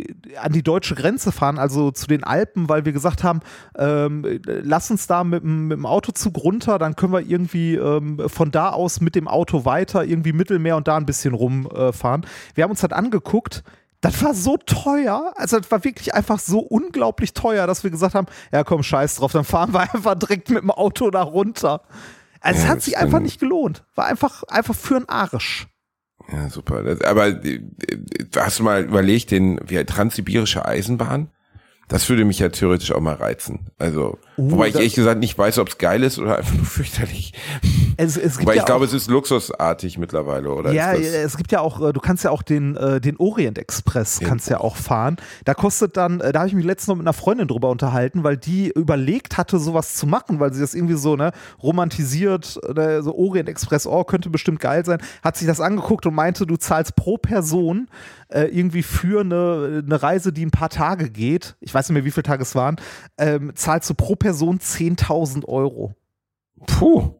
an die deutsche Grenze fahren, also zu den Alpen, weil wir gesagt haben, ähm, lass uns da mit, dem- mit dem Autozug runter, dann können wir irgendwie ähm, von da aus mit dem Auto weiter, irgendwie Mittelmeer und da ein bisschen rumfahren. wir haben uns das angeguckt. Das war so teuer, also das war wirklich einfach so unglaublich teuer, dass wir gesagt haben, ja komm, scheiß drauf, dann fahren wir einfach direkt mit dem Auto da runter. Also es Ja, hat sich einfach nicht gelohnt. War einfach, einfach für einen Arsch. Ja, super. Das, aber äh, hast du mal überlegt, den wie, transsibirische Eisenbahn? Das würde mich ja theoretisch auch mal reizen. Also, Uh, wobei ich ehrlich gesagt nicht weiß, ob es geil ist oder einfach nur [LAUGHS] fürchterlich. Es, es Weil ja ich glaube, auch, es ist luxusartig mittlerweile, oder? ja, das, es gibt ja auch, äh, du kannst ja auch den, äh, den Orient Express Den- kannst ja auch fahren. Da kostet dann, äh, da habe ich mich letztens noch mit einer Freundin drüber unterhalten, weil die überlegt hatte, sowas zu machen, weil sie das irgendwie so, ne, romantisiert, äh, so Orient Express, oh, könnte bestimmt geil sein, hat sich das angeguckt und meinte, du zahlst pro Person äh, irgendwie für eine, eine Reise, die ein paar Tage geht, ich weiß nicht mehr, wie viele Tage es waren, ähm, zahlst du pro Person 10.000 Euro. puh.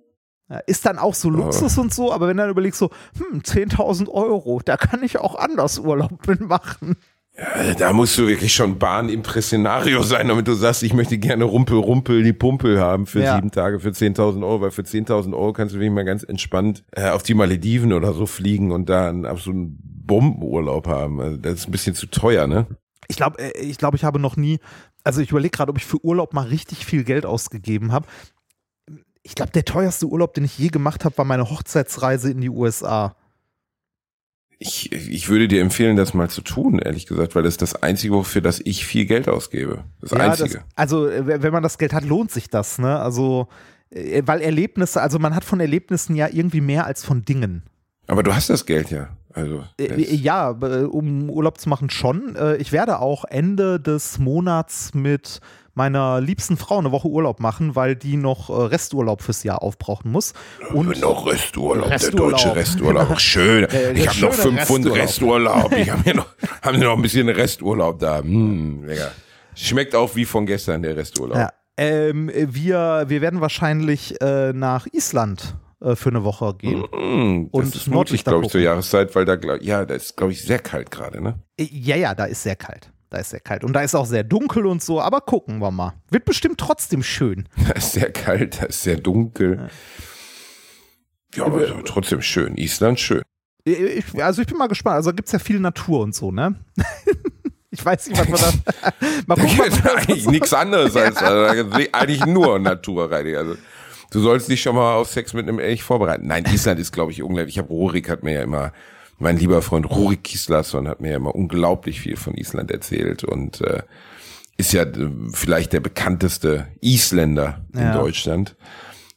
Ja, Ist dann auch so Luxus und so, aber wenn dann überlegst so, hm, 10.000 Euro, da kann ich auch anders Urlaub [LAUGHS] mit machen. Äh, Da musst du wirklich schon Bahn-Impressionario sein, damit du sagst, ich möchte gerne Rumpel, Rumpel, die Pumpel haben für Ja. sieben Tage für 10.000 Euro, weil für 10.000 Euro kannst du wirklich mal ganz entspannt äh, auf die Malediven oder so fliegen und da einen absoluten Bombenurlaub haben. Also das ist ein bisschen zu teuer, ne? Ich glaube, ich, glaub, ich habe noch nie, also ich überlege gerade, ob ich für Urlaub mal richtig viel Geld ausgegeben habe. Ich glaube, der teuerste Urlaub, den ich je gemacht habe, war meine Hochzeitsreise in die USA. Ich, ich würde dir empfehlen, das mal zu tun, ehrlich gesagt, weil das ist das Einzige, wofür das ich viel Geld ausgebe. Das Ja, Einzige. Das, also, wenn man das Geld hat, lohnt sich das, ne? Also, äh, weil Erlebnisse, also man hat von Erlebnissen ja irgendwie mehr als von Dingen. Aber du hast das Geld ja. Also Äh, das- Ja, äh, um Urlaub zu machen schon. Äh, Ich werde auch Ende des Monats mit meiner liebsten Frau eine Woche Urlaub machen, weil die noch äh, Resturlaub fürs Jahr aufbrauchen muss. Und noch Resturlaub, der Resturlaub. deutsche Resturlaub. Schön. Der- [LAUGHS] ich der habe noch fünf Pfund Resturlaub. Resturlaub. [LAUGHS] Ich habe hier noch, haben noch ein bisschen Resturlaub da. Hm, lecker. Schmeckt auch wie von gestern der Resturlaub. ja, ähm, wir, wir werden wahrscheinlich äh, nach Island äh, für eine Woche gehen. Hm, das Und ist Nordlichter glaube ich, zur. Jahreszeit, weil da, glaub, ja, da ist, glaube ich, sehr kalt gerade, ne? Äh, Ja, ja, da ist sehr kalt. Da ist sehr kalt. Und da ist auch sehr dunkel und so, aber gucken wir mal. Wird bestimmt trotzdem schön. [LAUGHS] Da ist sehr kalt, da ist sehr dunkel. Ja, aber ist aber trotzdem schön. Island schön. Ich, also ich bin mal gespannt. Also gibt es ja viel Natur und so, ne? [LAUGHS] ich weiß nicht, was man da. [LAUGHS] mal Da gucken, gibt was man eigentlich nichts anderes als also, da eigentlich nur Natur rein. Also du sollst dich schon mal auf Sex mit einem Elch vorbereiten. Nein, Island ist, glaube ich, unglaublich. Ich habe Rurik hat mir ja immer, mein lieber Freund Rurik Kislason hat mir ja immer unglaublich viel von Island erzählt und äh, ist ja äh, vielleicht der bekannteste Isländer in Ja. Deutschland.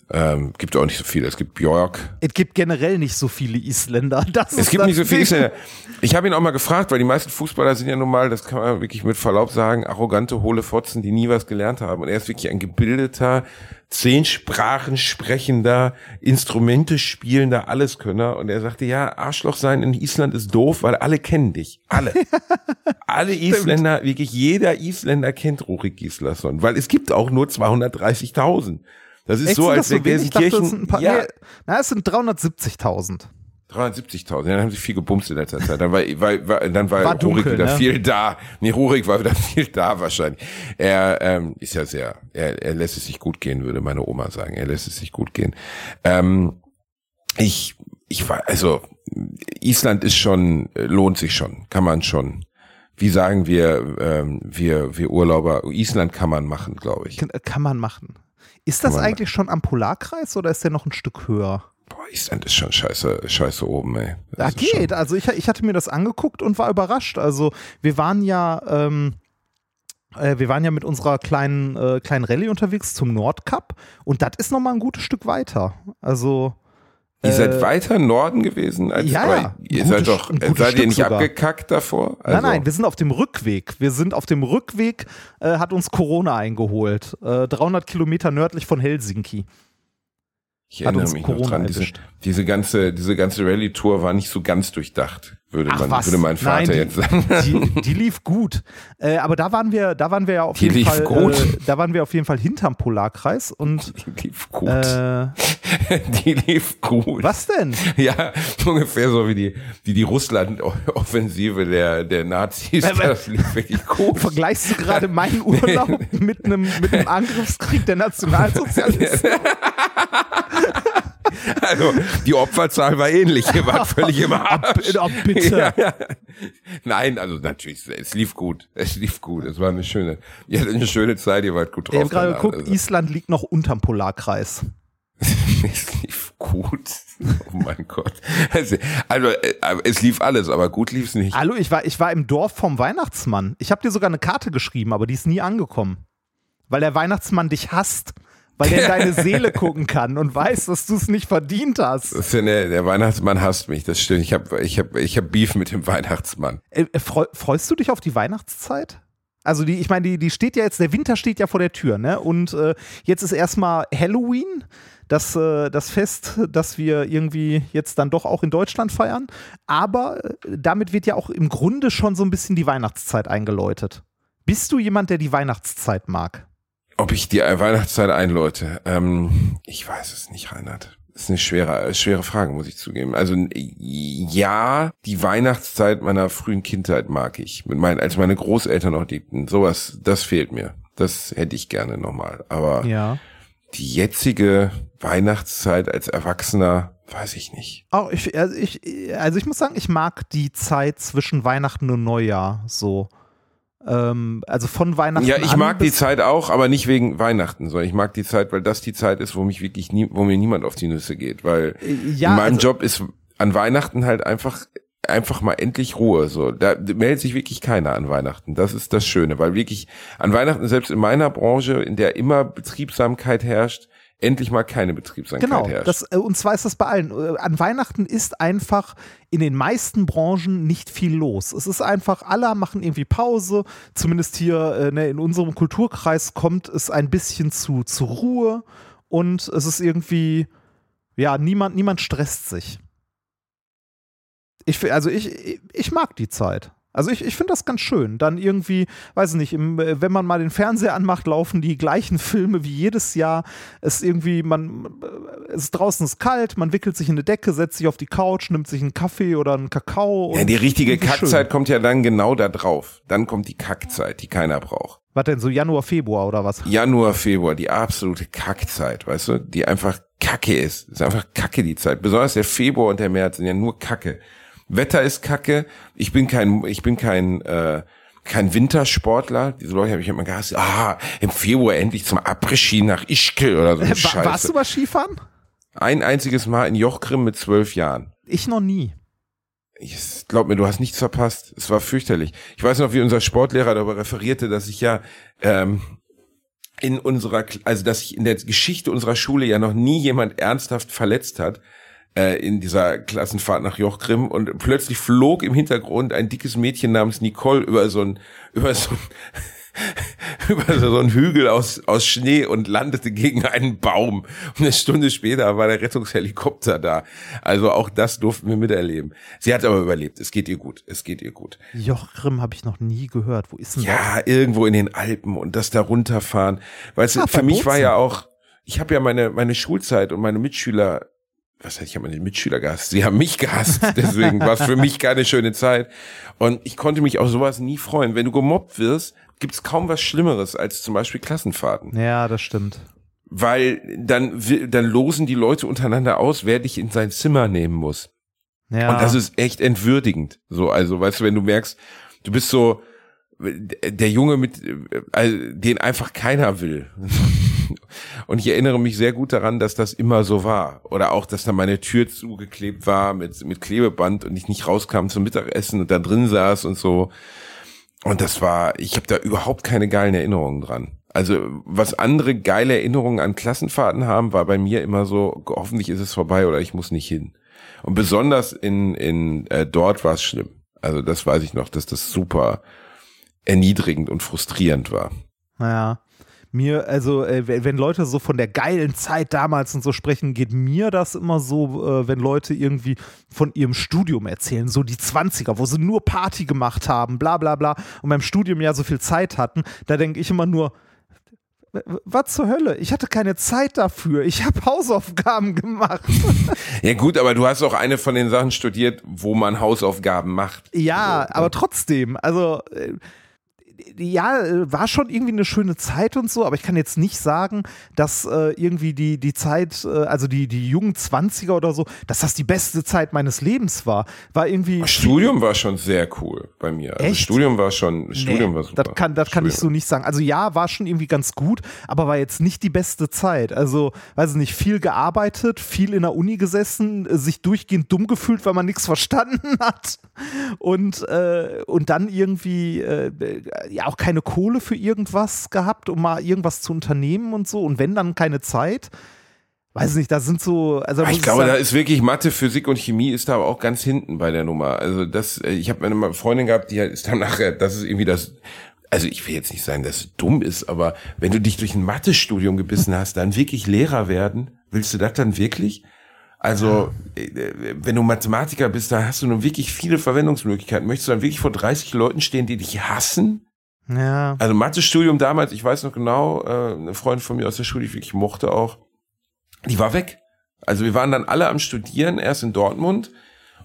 Ähm, gibt auch nicht so viele. Es gibt Björk, Es gibt generell nicht so viele Isländer. [LAUGHS] Das es gibt nicht so viele. Isländer. Ich habe ihn auch mal gefragt, weil die meisten Fußballer sind ja nun mal, das kann man wirklich mit Verlaub sagen, arrogante, hohle Fotzen, die nie was gelernt haben. Und er ist wirklich ein gebildeter, zehn Sprachen sprechender, Instrumente spielender Alleskönner. Und er sagte, ja, Arschloch sein in Island ist doof, weil alle kennen dich. Alle. [LAUGHS] alle Isländer, wirklich jeder Isländer kennt Rurik Gislason. Weil es gibt auch nur 230.000. Das ist Echt, so, als so wäre wenig? Ich dachte, ein Gelsenkirchen. paar, Ja, nee, na, es sind 370.000. 370.000, ja, dann haben sie viel gebumst in letzter Zeit. Dann war, war, war dann war, War Rurik dunkel, wieder ne? viel da. Nee, Rurik war wieder [LAUGHS] viel da wahrscheinlich. Er ähm, ist ja sehr, er, er lässt es sich gut gehen, würde meine Oma sagen. Er lässt es sich gut gehen. Ähm, ich, ich war, also Island ist schon, äh, lohnt sich schon, kann man schon. Wie sagen wir, ähm, wir, wir Urlauber, Island kann man machen, glaube ich. Kann, kann man machen. Ist das eigentlich schon am Polarkreis oder ist der noch ein Stück höher? Boah, Island ist schon scheiße, scheiße oben, ey. Das schon- geht. Also ich, ich hatte mir das angeguckt und war überrascht. Also wir waren ja, ähm, äh, wir waren ja mit unserer kleinen, äh, kleinen Rallye unterwegs zum Nordkap und das ist nochmal ein gutes Stück weiter. Also Ihr seid Äh, weiter Norden gewesen als ja, aber ja, ihr ein seid doch gutes seid ihr Stück nicht sogar. abgekackt davor? Also, nein, nein, wir sind auf dem Rückweg. Wir sind auf dem Rückweg, äh, hat uns Corona eingeholt. Äh, 300 Kilometer nördlich von Helsinki. ich hat erinnere mich noch Corona dran. Diese, diese ganze diese ganze Rallye Tour war nicht so ganz durchdacht, würde Ach man was? würde mein Vater Nein, die- jetzt sagen. Die, [LAUGHS] die lief gut. Äh, aber da waren wir, da waren wir ja auf Die jeden lief Fall, gut? Äh, da waren wir auf jeden Fall hinterm Polarkreis und [LAUGHS] Die lief gut. äh, [LAUGHS] die lief gut. was denn? Ja, ungefähr so wie die die die Russland-Offensive der der Nazis. Äh, äh, Das lief wirklich gut. Vergleichst du gerade meinen Urlaub mit einem mit einem Angriffskrieg der Nationalsozialisten? [LAUGHS] Also die Opferzahl war ähnlich. Ihr wart völlig im Arsch. Oh, bitte. Ja, ja. Nein, also natürlich, es lief gut. Es lief gut. Es war eine schöne, ihr hattet eine schöne Zeit, ihr wart gut Ich drauf. habe gerade geguckt, Also, Island liegt noch unterm Polarkreis. [LAUGHS] es lief gut. Oh mein Gott. Also, also es lief alles, aber gut lief es nicht. Hallo, ich war, ich war im Dorf vom Weihnachtsmann. Ich habe dir sogar eine Karte geschrieben, aber die ist nie angekommen. Weil der Weihnachtsmann dich hasst. Weil der in deine [LAUGHS] Seele gucken kann und weiß, dass du es nicht verdient hast. Ja der, der Weihnachtsmann hasst mich, das stimmt. Ich habe ich hab, ich hab Beef mit dem Weihnachtsmann. Äh, äh, freu, freust du dich auf die Weihnachtszeit? Also die, ich meine, die, die steht ja jetzt, der Winter steht ja vor der Tür, ne? Und äh, jetzt ist erstmal Halloween, das, äh, das Fest, das wir irgendwie jetzt dann doch auch in Deutschland feiern. Aber äh, damit wird ja auch im Grunde schon so ein bisschen die Weihnachtszeit eingeläutet. Bist du jemand, der die Weihnachtszeit mag? Ob ich die Weihnachtszeit einläute? Ähm, ich weiß es nicht, Reinhard. Das ist eine schwere, schwere Frage, muss ich zugeben. Also ja, die Weihnachtszeit meiner frühen Kindheit mag ich. Mit meinen, als meine Großeltern noch lebten. Sowas, das fehlt mir. Das hätte ich gerne nochmal. Aber Ja. die jetzige Weihnachtszeit als Erwachsener, weiß ich nicht. Auch ich, also ich, also ich muss sagen, ich mag die Zeit zwischen Weihnachten und Neujahr so. Ähm, also von Weihnachten Ja, ich mag die Zeit auch, aber nicht wegen Weihnachten, sondern ich mag die Zeit, weil das die Zeit ist, wo mich wirklich nie, wo mir niemand auf die Nüsse geht, weil ja, in meinem also- Job ist an Weihnachten halt einfach einfach mal endlich Ruhe so. Da meldet sich wirklich keiner an Weihnachten. Das ist das Schöne weil wirklich an Weihnachten selbst in meiner Branche in der immer Betriebsamkeit herrscht endlich mal keine Betriebsamkeit Genau, herrscht das, äh, und zwar ist das bei allen. Äh, An Weihnachten ist einfach in den meisten Branchen nicht viel los. Es ist einfach, alle machen irgendwie Pause. Zumindest hier äh, ne, in unserem Kulturkreis kommt es ein bisschen zu, zur Ruhe und es ist irgendwie, ja, niemand, niemand stresst sich. Ich, also ich- ich mag die Zeit. Also ich, ich finde das ganz schön. Dann irgendwie, weiß ich nicht, im, äh, wenn man mal den Fernseher anmacht, laufen die gleichen Filme wie jedes Jahr. Es irgendwie, man, äh, es ist draußen ist kalt, man wickelt sich in eine Decke, setzt sich auf die Couch, nimmt sich einen Kaffee oder einen Kakao. ja die richtige schön. Kackzeit kommt ja dann genau da drauf dann kommt die Kackzeit die keiner braucht Was denn, so Januar, Februar oder was? Januar, Februar, die absolute Kackzeit, weißt du, die einfach Kacke ist. Ist einfach Kacke die Zeit. Besonders der Februar und der März sind ja nur Kacke. Wetter ist Kacke. Ich bin kein, ich bin kein, äh, kein Wintersportler. Diese Leute habe ich immer gehasst. Ah, im Februar endlich zum Après-Ski nach Ischgl oder so. Äh, Wa- warst Scheiße. du mal Skifahren? Ein einziges Mal in Jochgrim mit zwölf Jahren. Ich noch nie. Ich, glaub mir, du hast nichts verpasst. Es war fürchterlich. Ich weiß noch, wie unser Sportlehrer darüber referierte, dass ich ja ähm, in unserer, also dass sich in der Geschichte unserer Schule ja noch nie jemand ernsthaft verletzt hat äh, in dieser Klassenfahrt nach Jochgrim und plötzlich flog im Hintergrund ein dickes Mädchen namens Nicole über so ein [LAUGHS] über so ein [LAUGHS] über so einen Hügel aus, aus Schnee und landete gegen einen Baum. Und eine Stunde später war der Rettungshelikopter da. Also auch das durften wir miterleben. Sie hat aber überlebt. Es geht ihr gut. Es geht ihr gut. Jochgrim habe ich noch nie gehört. Wo ist denn das? Ja, irgendwo in den Alpen und das da runterfahren. Weißt du, Ah, für bei mich war ja auch, ich habe ja meine, meine Schulzeit und meine Mitschüler, was heißt, ich habe meine Mitschüler gehasst. Sie haben mich gehasst. [LAUGHS] Deswegen war es für mich keine schöne Zeit. Und ich konnte mich auf sowas nie freuen. Wenn du gemobbt wirst, gibt's kaum was Schlimmeres als zum Beispiel Klassenfahrten. Ja, das stimmt. Weil dann, dann losen die Leute untereinander aus, wer dich in sein Zimmer nehmen muss. Ja. Und das ist echt entwürdigend. So, also, weißt du, wenn du merkst, du bist so der Junge mit, also, den einfach keiner will. Und ich erinnere mich sehr gut daran, dass das immer so war. Oder auch, dass da meine Tür zugeklebt war mit, mit Klebeband und ich nicht rauskam zum Mittagessen und da drin saß und so. Und das war, ich habe da überhaupt keine geilen Erinnerungen dran. Also was andere geile Erinnerungen an Klassenfahrten haben, war bei mir immer so, hoffentlich ist es vorbei oder ich muss nicht hin. Und besonders in, in äh, dort war es schlimm. Also das weiß ich noch, dass das super erniedrigend und frustrierend war. Ja. Mir, also, äh, wenn Leute so von der geilen Zeit damals und so sprechen, geht mir das immer so, äh, wenn Leute irgendwie von ihrem Studium erzählen, so die 20er, wo sie nur Party gemacht haben, bla bla bla, und beim Studium ja so viel Zeit hatten, da denke ich immer nur, was zur Hölle? Ich hatte keine Zeit dafür. Ich habe Hausaufgaben gemacht. [LAUGHS] Ja gut, aber du hast auch eine von den Sachen studiert, wo man Hausaufgaben macht. ja, aber trotzdem, also äh, ja, äh, war schon irgendwie eine schöne Zeit und so, aber ich kann jetzt nicht sagen, dass äh, irgendwie die, die Zeit, äh, also die, die jungen 20er oder so, dass das die beste Zeit meines Lebens war. War irgendwie. Das Studium war schon sehr cool bei mir. Also Echt? Studium war schon, Studium Nee, war super. Das kann, das kann ich so nicht sagen. Also ja, war schon irgendwie ganz gut, aber war jetzt nicht die beste Zeit. Also, weiß ich nicht, viel gearbeitet, viel in der Uni gesessen, äh, sich durchgehend dumm gefühlt, weil man nichts verstanden [LAUGHS] hat. Und, äh, und dann irgendwie äh, ja auch keine Kohle für irgendwas gehabt, um mal irgendwas zu unternehmen und so. Und wenn dann keine Zeit. Weiß nicht, da sind so, also ich glaube, da ist wirklich Mathe, Physik und Chemie ist da aber auch ganz hinten bei der Nummer. Also das, äh, ich habe eine Freundin gehabt, die ist dann nachher, das ist irgendwie das, also ich will jetzt nicht sagen, dass es dumm ist, aber wenn du dich durch ein Mathestudium gebissen hast, dann wirklich Lehrer werden, willst du das dann wirklich? Also, äh, wenn du Mathematiker bist, da hast du nun wirklich viele Verwendungsmöglichkeiten. Möchtest du dann wirklich vor 30 Leuten stehen, die dich hassen? Ja. Also Mathestudium damals, ich weiß noch genau, äh, eine Freundin von mir aus der Schule, die ich wirklich mochte auch, die war weg. Also wir waren dann alle am Studieren, erst in Dortmund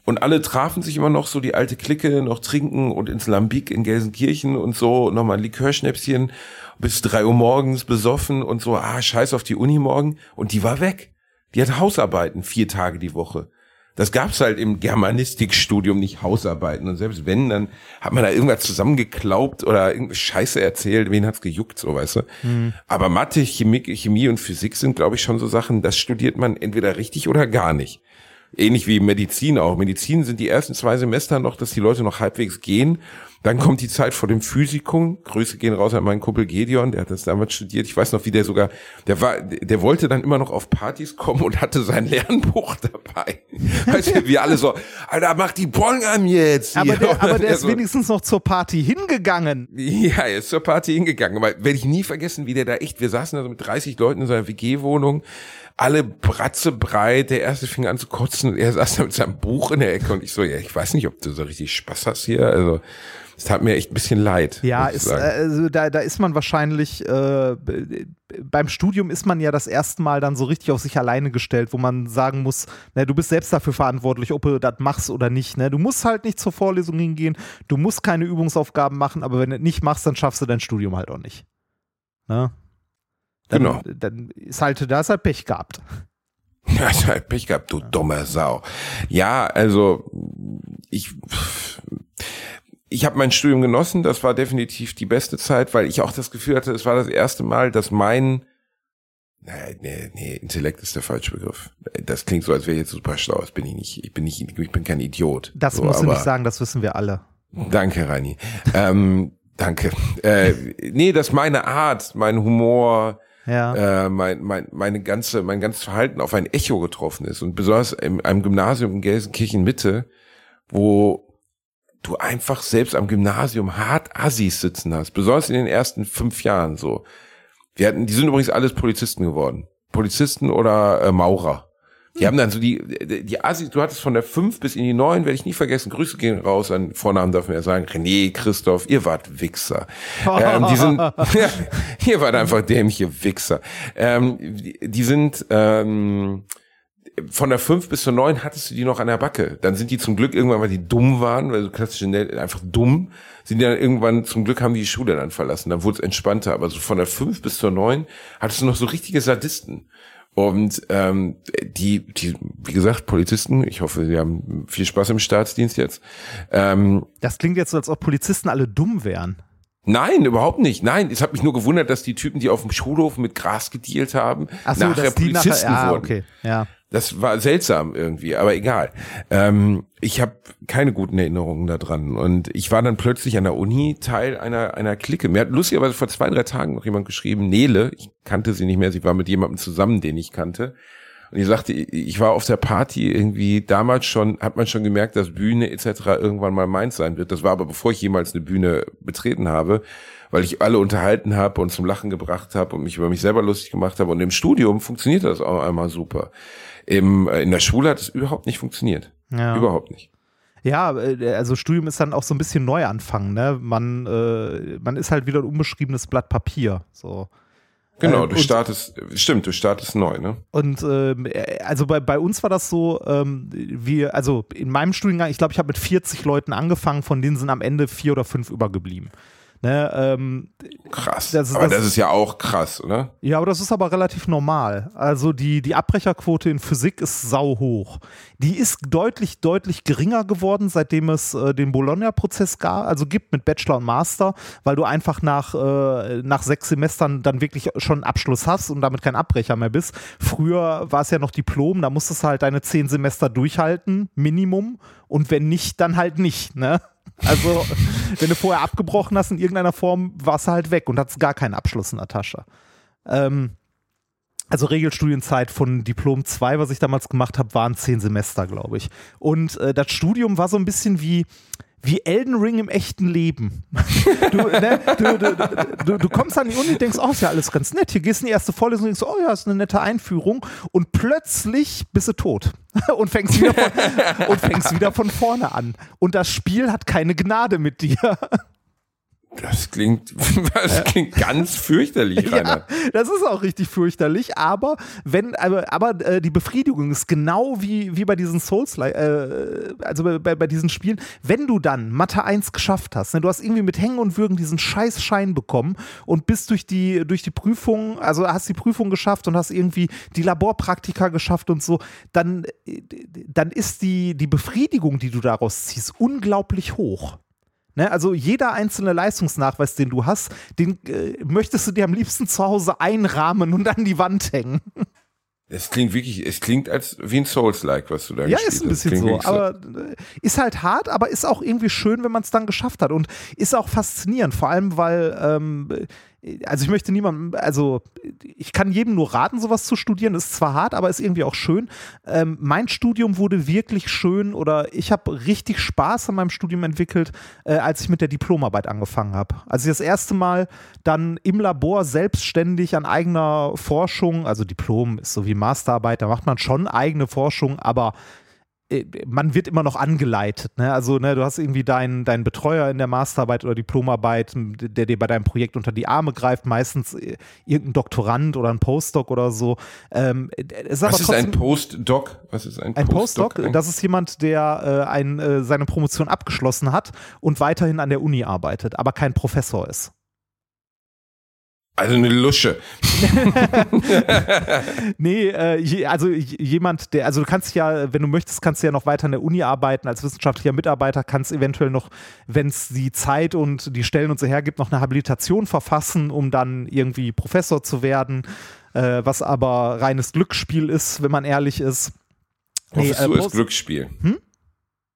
und alle trafen sich immer noch so die alte Clique, noch trinken und ins Lambik in Gelsenkirchen und so, nochmal ein Likörschnäpschen bis drei Uhr morgens besoffen und so, ah, scheiß auf die Uni morgen und die war weg. Die hat Hausarbeiten vier Tage die Woche. Das gab's halt im Germanistikstudium nicht Hausarbeiten. Und selbst wenn, dann hat man da irgendwas zusammengeklaubt oder irgendeine Scheiße erzählt, wen hat's gejuckt, so weißt du. Aber Mathe, Chemie, Chemie und Physik sind, glaube ich, schon so Sachen, das studiert man entweder richtig oder gar nicht. Ähnlich wie Medizin auch. Medizin sind die ersten zwei Semester noch, dass die Leute noch halbwegs gehen. Dann kommt die Zeit vor dem Physikum. Grüße gehen raus an meinen Kumpel Gideon, der hat das damals studiert. Ich weiß noch, wie der sogar, der war, der wollte dann immer noch auf Partys kommen und hatte sein Lernbuch dabei. [LAUGHS] Weißt du, wir alle so, Alter, mach die Bong an jetzt. Aber der, aber der [LAUGHS] ist so, wenigstens noch zur Party hingegangen. ja, er ist zur Party hingegangen. Aber werde ich nie vergessen, wie der da echt, wir saßen da so mit 30 Leuten in seiner WG-Wohnung, alle bratzebreit, der erste fing an zu kotzen und er saß da mit seinem Buch in der Ecke und ich so, ja, ich weiß nicht, ob du so richtig Spaß hast hier. Also, es tat mir echt ein bisschen leid. Ja, ist, also da, da ist man wahrscheinlich, äh, beim Studium ist man ja das erste Mal dann so richtig auf sich alleine gestellt, wo man sagen muss, na, du bist selbst dafür verantwortlich, ob du das machst oder nicht. Ne? Du musst halt nicht zur Vorlesung hingehen, du musst keine Übungsaufgaben machen, aber wenn du das nicht machst, dann schaffst du dein Studium halt auch nicht. Ne? Dann, Genau. Dann ist halt, da ist halt Pech gehabt. Ja, ich hab Pech gehabt, du dummer Sau. Ja, also ich ich habe mein Studium genossen, das war definitiv die beste Zeit, weil ich auch das Gefühl hatte, es war das erste Mal, dass mein Nee, nee, nee, Intellekt ist der falsche Begriff. Das klingt so, als wäre ich jetzt super schlau. Das bin ich nicht. Ich bin nicht, ich bin kein Idiot. Das so, musst du nicht sagen, das wissen wir alle. Danke, Reini. ähm, danke. Äh, nee, dass meine Art, mein Humor, Ja. äh, mein, mein, meine ganze, mein ganzes Verhalten auf ein Echo getroffen ist. Und besonders in einem Gymnasium in Gelsenkirchen Mitte, wo du einfach selbst am Gymnasium hart Assis sitzen hast. Besonders in den ersten fünf Jahren so. Wir hatten, die sind übrigens alles Polizisten geworden. Polizisten oder äh, Maurer. Die haben dann so die, die, Assis, du hattest von der 5 bis in die 9, werde ich nie vergessen, Grüße gehen raus an Vornamen darf man ja sagen, René, Christoph, ihr wart Wichser. ähm, die sind, [LAUGHS] [LAUGHS] ja, ihr wart einfach dämliche Wichser. Ähm, die, die sind, ähm, von der 5 bis zur 9 hattest du die noch an der Backe. Dann sind die zum Glück irgendwann, weil die dumm waren, weil so klassische einfach dumm, sind die dann irgendwann, zum Glück haben die die Schule dann verlassen. Dann wurde es entspannter. Aber so von der 5 bis zur 9 hattest du noch so richtige Sadisten. Und ähm, die, die, wie gesagt, Polizisten, ich hoffe, sie haben viel Spaß im Staatsdienst jetzt. Ähm, Das klingt jetzt so, als ob Polizisten alle dumm wären. Nein, überhaupt nicht. Nein, es hat mich nur gewundert, dass die Typen, die auf dem Schulhof mit Gras gedealt haben, so, nachher Polizisten nachher, ah, wurden. okay, ja. Das war seltsam irgendwie, aber egal. Ähm, ich habe keine guten Erinnerungen daran. Und ich war dann plötzlich an der Uni Teil einer, einer Clique. Mir hat lustigerweise vor zwei, drei Tagen noch jemand geschrieben, Nele, ich kannte sie nicht mehr, sie war mit jemandem zusammen, den ich kannte. Und die sagte, ich war auf der Party irgendwie damals schon, hat man schon gemerkt, dass Bühne etc. irgendwann mal meins sein wird. Das war aber bevor ich jemals eine Bühne betreten habe, weil ich alle unterhalten habe und zum Lachen gebracht habe und mich über mich selber lustig gemacht habe. Und im Studium funktioniert das auch einmal super. Im, äh, in der Schule hat es überhaupt nicht funktioniert. Ja. Überhaupt nicht. Ja, äh, also Studium ist dann auch so ein bisschen Neuanfang, ne? Man, äh, man ist halt wieder ein unbeschriebenes Blatt Papier. So. Genau, Ähm, du und- startest, stimmt, du startest neu, ne? Und ähm, äh, also bei, bei uns war das so, ähm, wir, also in meinem Studiengang, ich glaube, ich habe mit 40 Leuten angefangen, von denen sind am Ende vier oder fünf übergeblieben. Ne, ähm, Krass. Das ist- aber das- das ist ja auch krass, oder? ja, aber das ist aber relativ normal. Also die, die Abbrecherquote in Physik ist sau hoch. Die ist deutlich, deutlich geringer geworden, seitdem es äh, den Bologna-Prozess gab, also gibt mit Bachelor und Master, weil du einfach nach, äh, nach sechs Semestern dann wirklich schon einen Abschluss hast und damit kein Abbrecher mehr bist. Früher war es ja noch Diplom, da musstest du halt deine zehn Semester durchhalten, Minimum. Und wenn nicht, dann halt nicht, ne? Also, wenn du vorher abgebrochen hast in irgendeiner Form, warst du halt weg und hattest gar keinen Abschluss in der Tasche. Ähm, also Regelstudienzeit von Diplom 2, was ich damals gemacht habe, waren zehn Semester, glaube ich. Und äh, das Studium war so ein bisschen wie, wie Elden Ring im echten Leben. Du, ne, du, du, du, kommst an die Uni und denkst, oh, ist ja alles ganz nett. Hier gehst in die erste Vorlesung und denkst, oh ja, ist eine nette Einführung. Und plötzlich bist du tot [LAUGHS] und fängst wieder von, und fängst wieder von vorne an. Und das Spiel hat keine Gnade mit dir. Das klingt, [LAUGHS] das klingt ganz fürchterlich, Ja, Rainer. das ist auch richtig fürchterlich, aber wenn, aber, aber äh, die Befriedigung ist genau wie, wie bei diesen Souls, äh, also bei, bei, bei diesen Spielen, wenn du dann Mathe 1 geschafft hast, ne, du hast irgendwie mit Hängen und Würgen diesen scheiß Schein bekommen und bist durch die, durch die Prüfung, also hast die Prüfung geschafft und hast irgendwie die Laborpraktika geschafft und so, dann, äh, dann ist die, die Befriedigung, die du daraus ziehst, unglaublich hoch. Ne, also jeder einzelne Leistungsnachweis, den du hast, den äh, möchtest du dir am liebsten zu Hause einrahmen und an die Wand hängen. Es klingt wirklich, es klingt als wie ein Souls-like, was du da Ja, gespielt ist ein hast. bisschen so, aber äh, ist halt hart, aber ist auch irgendwie schön, wenn man es dann geschafft hat und ist auch faszinierend, vor allem weil, ähm, also ich möchte niemandem, also ich kann jedem nur raten, sowas zu studieren, ist zwar hart, aber ist irgendwie auch schön. Ähm, mein Studium wurde wirklich schön oder ich habe richtig Spaß an meinem Studium entwickelt, äh, als ich mit der Diplomarbeit angefangen habe. Als ich das erste Mal dann im Labor selbstständig an eigener Forschung, also Diplom ist so wie Masterarbeit, da macht man schon eigene Forschung, aber man wird immer noch angeleitet. Ne? Also ne, du hast irgendwie deinen, deinen Betreuer in der Masterarbeit oder Diplomarbeit, der dir bei deinem Projekt unter die Arme greift, meistens äh, irgendein Doktorand oder ein Postdoc oder so. Ähm, ist Was ist ein trotzdem- Postdoc? Was ist ein, ein Postdoc, Ein- das ist jemand, der äh, ein, äh, seine Promotion abgeschlossen hat und weiterhin an der Uni arbeitet, aber kein Professor ist. Also eine Lusche. [LAUGHS] Nee, äh, je, also jemand, der, also du kannst ja, wenn du möchtest, kannst du ja noch weiter an der Uni arbeiten als wissenschaftlicher Mitarbeiter, kannst eventuell noch, wenn es die Zeit und die Stellen und so hergibt, noch eine Habilitation verfassen, um dann irgendwie Professor zu werden, äh, was aber reines Glücksspiel ist, wenn man ehrlich ist. Nee, äh, Professur ist Glücksspiel. Hm?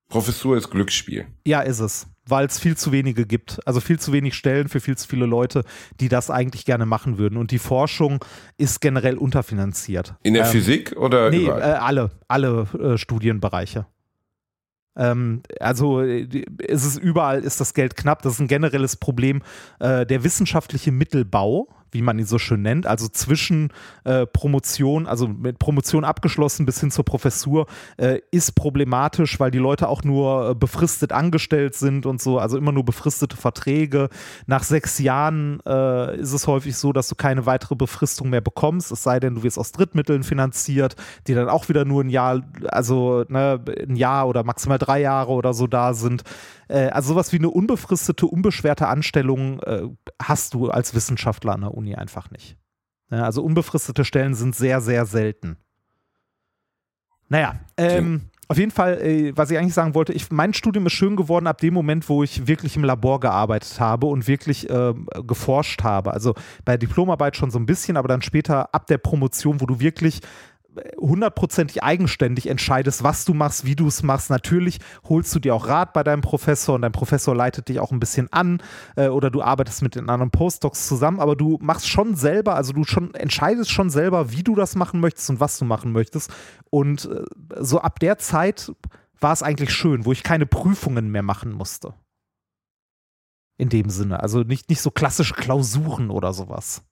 Professur ist Glücksspiel. Ja, ist es. Weil es viel zu wenige gibt. Also viel zu wenig Stellen für viel zu viele Leute, die das eigentlich gerne machen würden. Und die Forschung ist generell unterfinanziert. In der Ähm, Physik oder Nee, äh, alle, alle äh, Studienbereiche. Ähm, also äh, ist es überall ist das Geld knapp. Das ist ein generelles Problem. Äh, der wissenschaftliche Mittelbau, wie man ihn so schön nennt, also zwischen äh, Promotion, also mit Promotion abgeschlossen bis hin zur Professur, äh, ist problematisch, weil die Leute auch nur äh, befristet angestellt sind und so, also immer nur befristete Verträge. Nach sechs Jahren äh, ist es häufig so, dass du keine weitere Befristung mehr bekommst, es sei denn, du wirst aus Drittmitteln finanziert, die dann auch wieder nur ein Jahr, also ne, ein Jahr oder maximal drei Jahre oder so da sind. Äh, also sowas wie eine unbefristete, unbeschwerte Anstellung äh, hast du als Wissenschaftler an der Uni einfach nicht. Ja, also unbefristete Stellen sind sehr, sehr selten. Naja, ähm, auf jeden Fall, äh, was ich eigentlich sagen wollte, ich, mein Studium ist schön geworden ab dem Moment, wo ich wirklich im Labor gearbeitet habe und wirklich ähm, geforscht habe. Also bei der Diplomarbeit schon so ein bisschen, aber dann später ab der Promotion, wo du wirklich hundertprozentig eigenständig entscheidest, was du machst, wie du es machst. Natürlich holst du dir auch Rat bei deinem Professor und dein Professor leitet dich auch ein bisschen an äh, oder du arbeitest mit den anderen Postdocs zusammen, aber du machst schon selber, also du schon entscheidest schon selber, wie du das machen möchtest und was du machen möchtest. Und äh, so ab der Zeit war es eigentlich schön, wo ich keine Prüfungen mehr machen musste. In dem Sinne. Also nicht, nicht so klassische Klausuren oder sowas.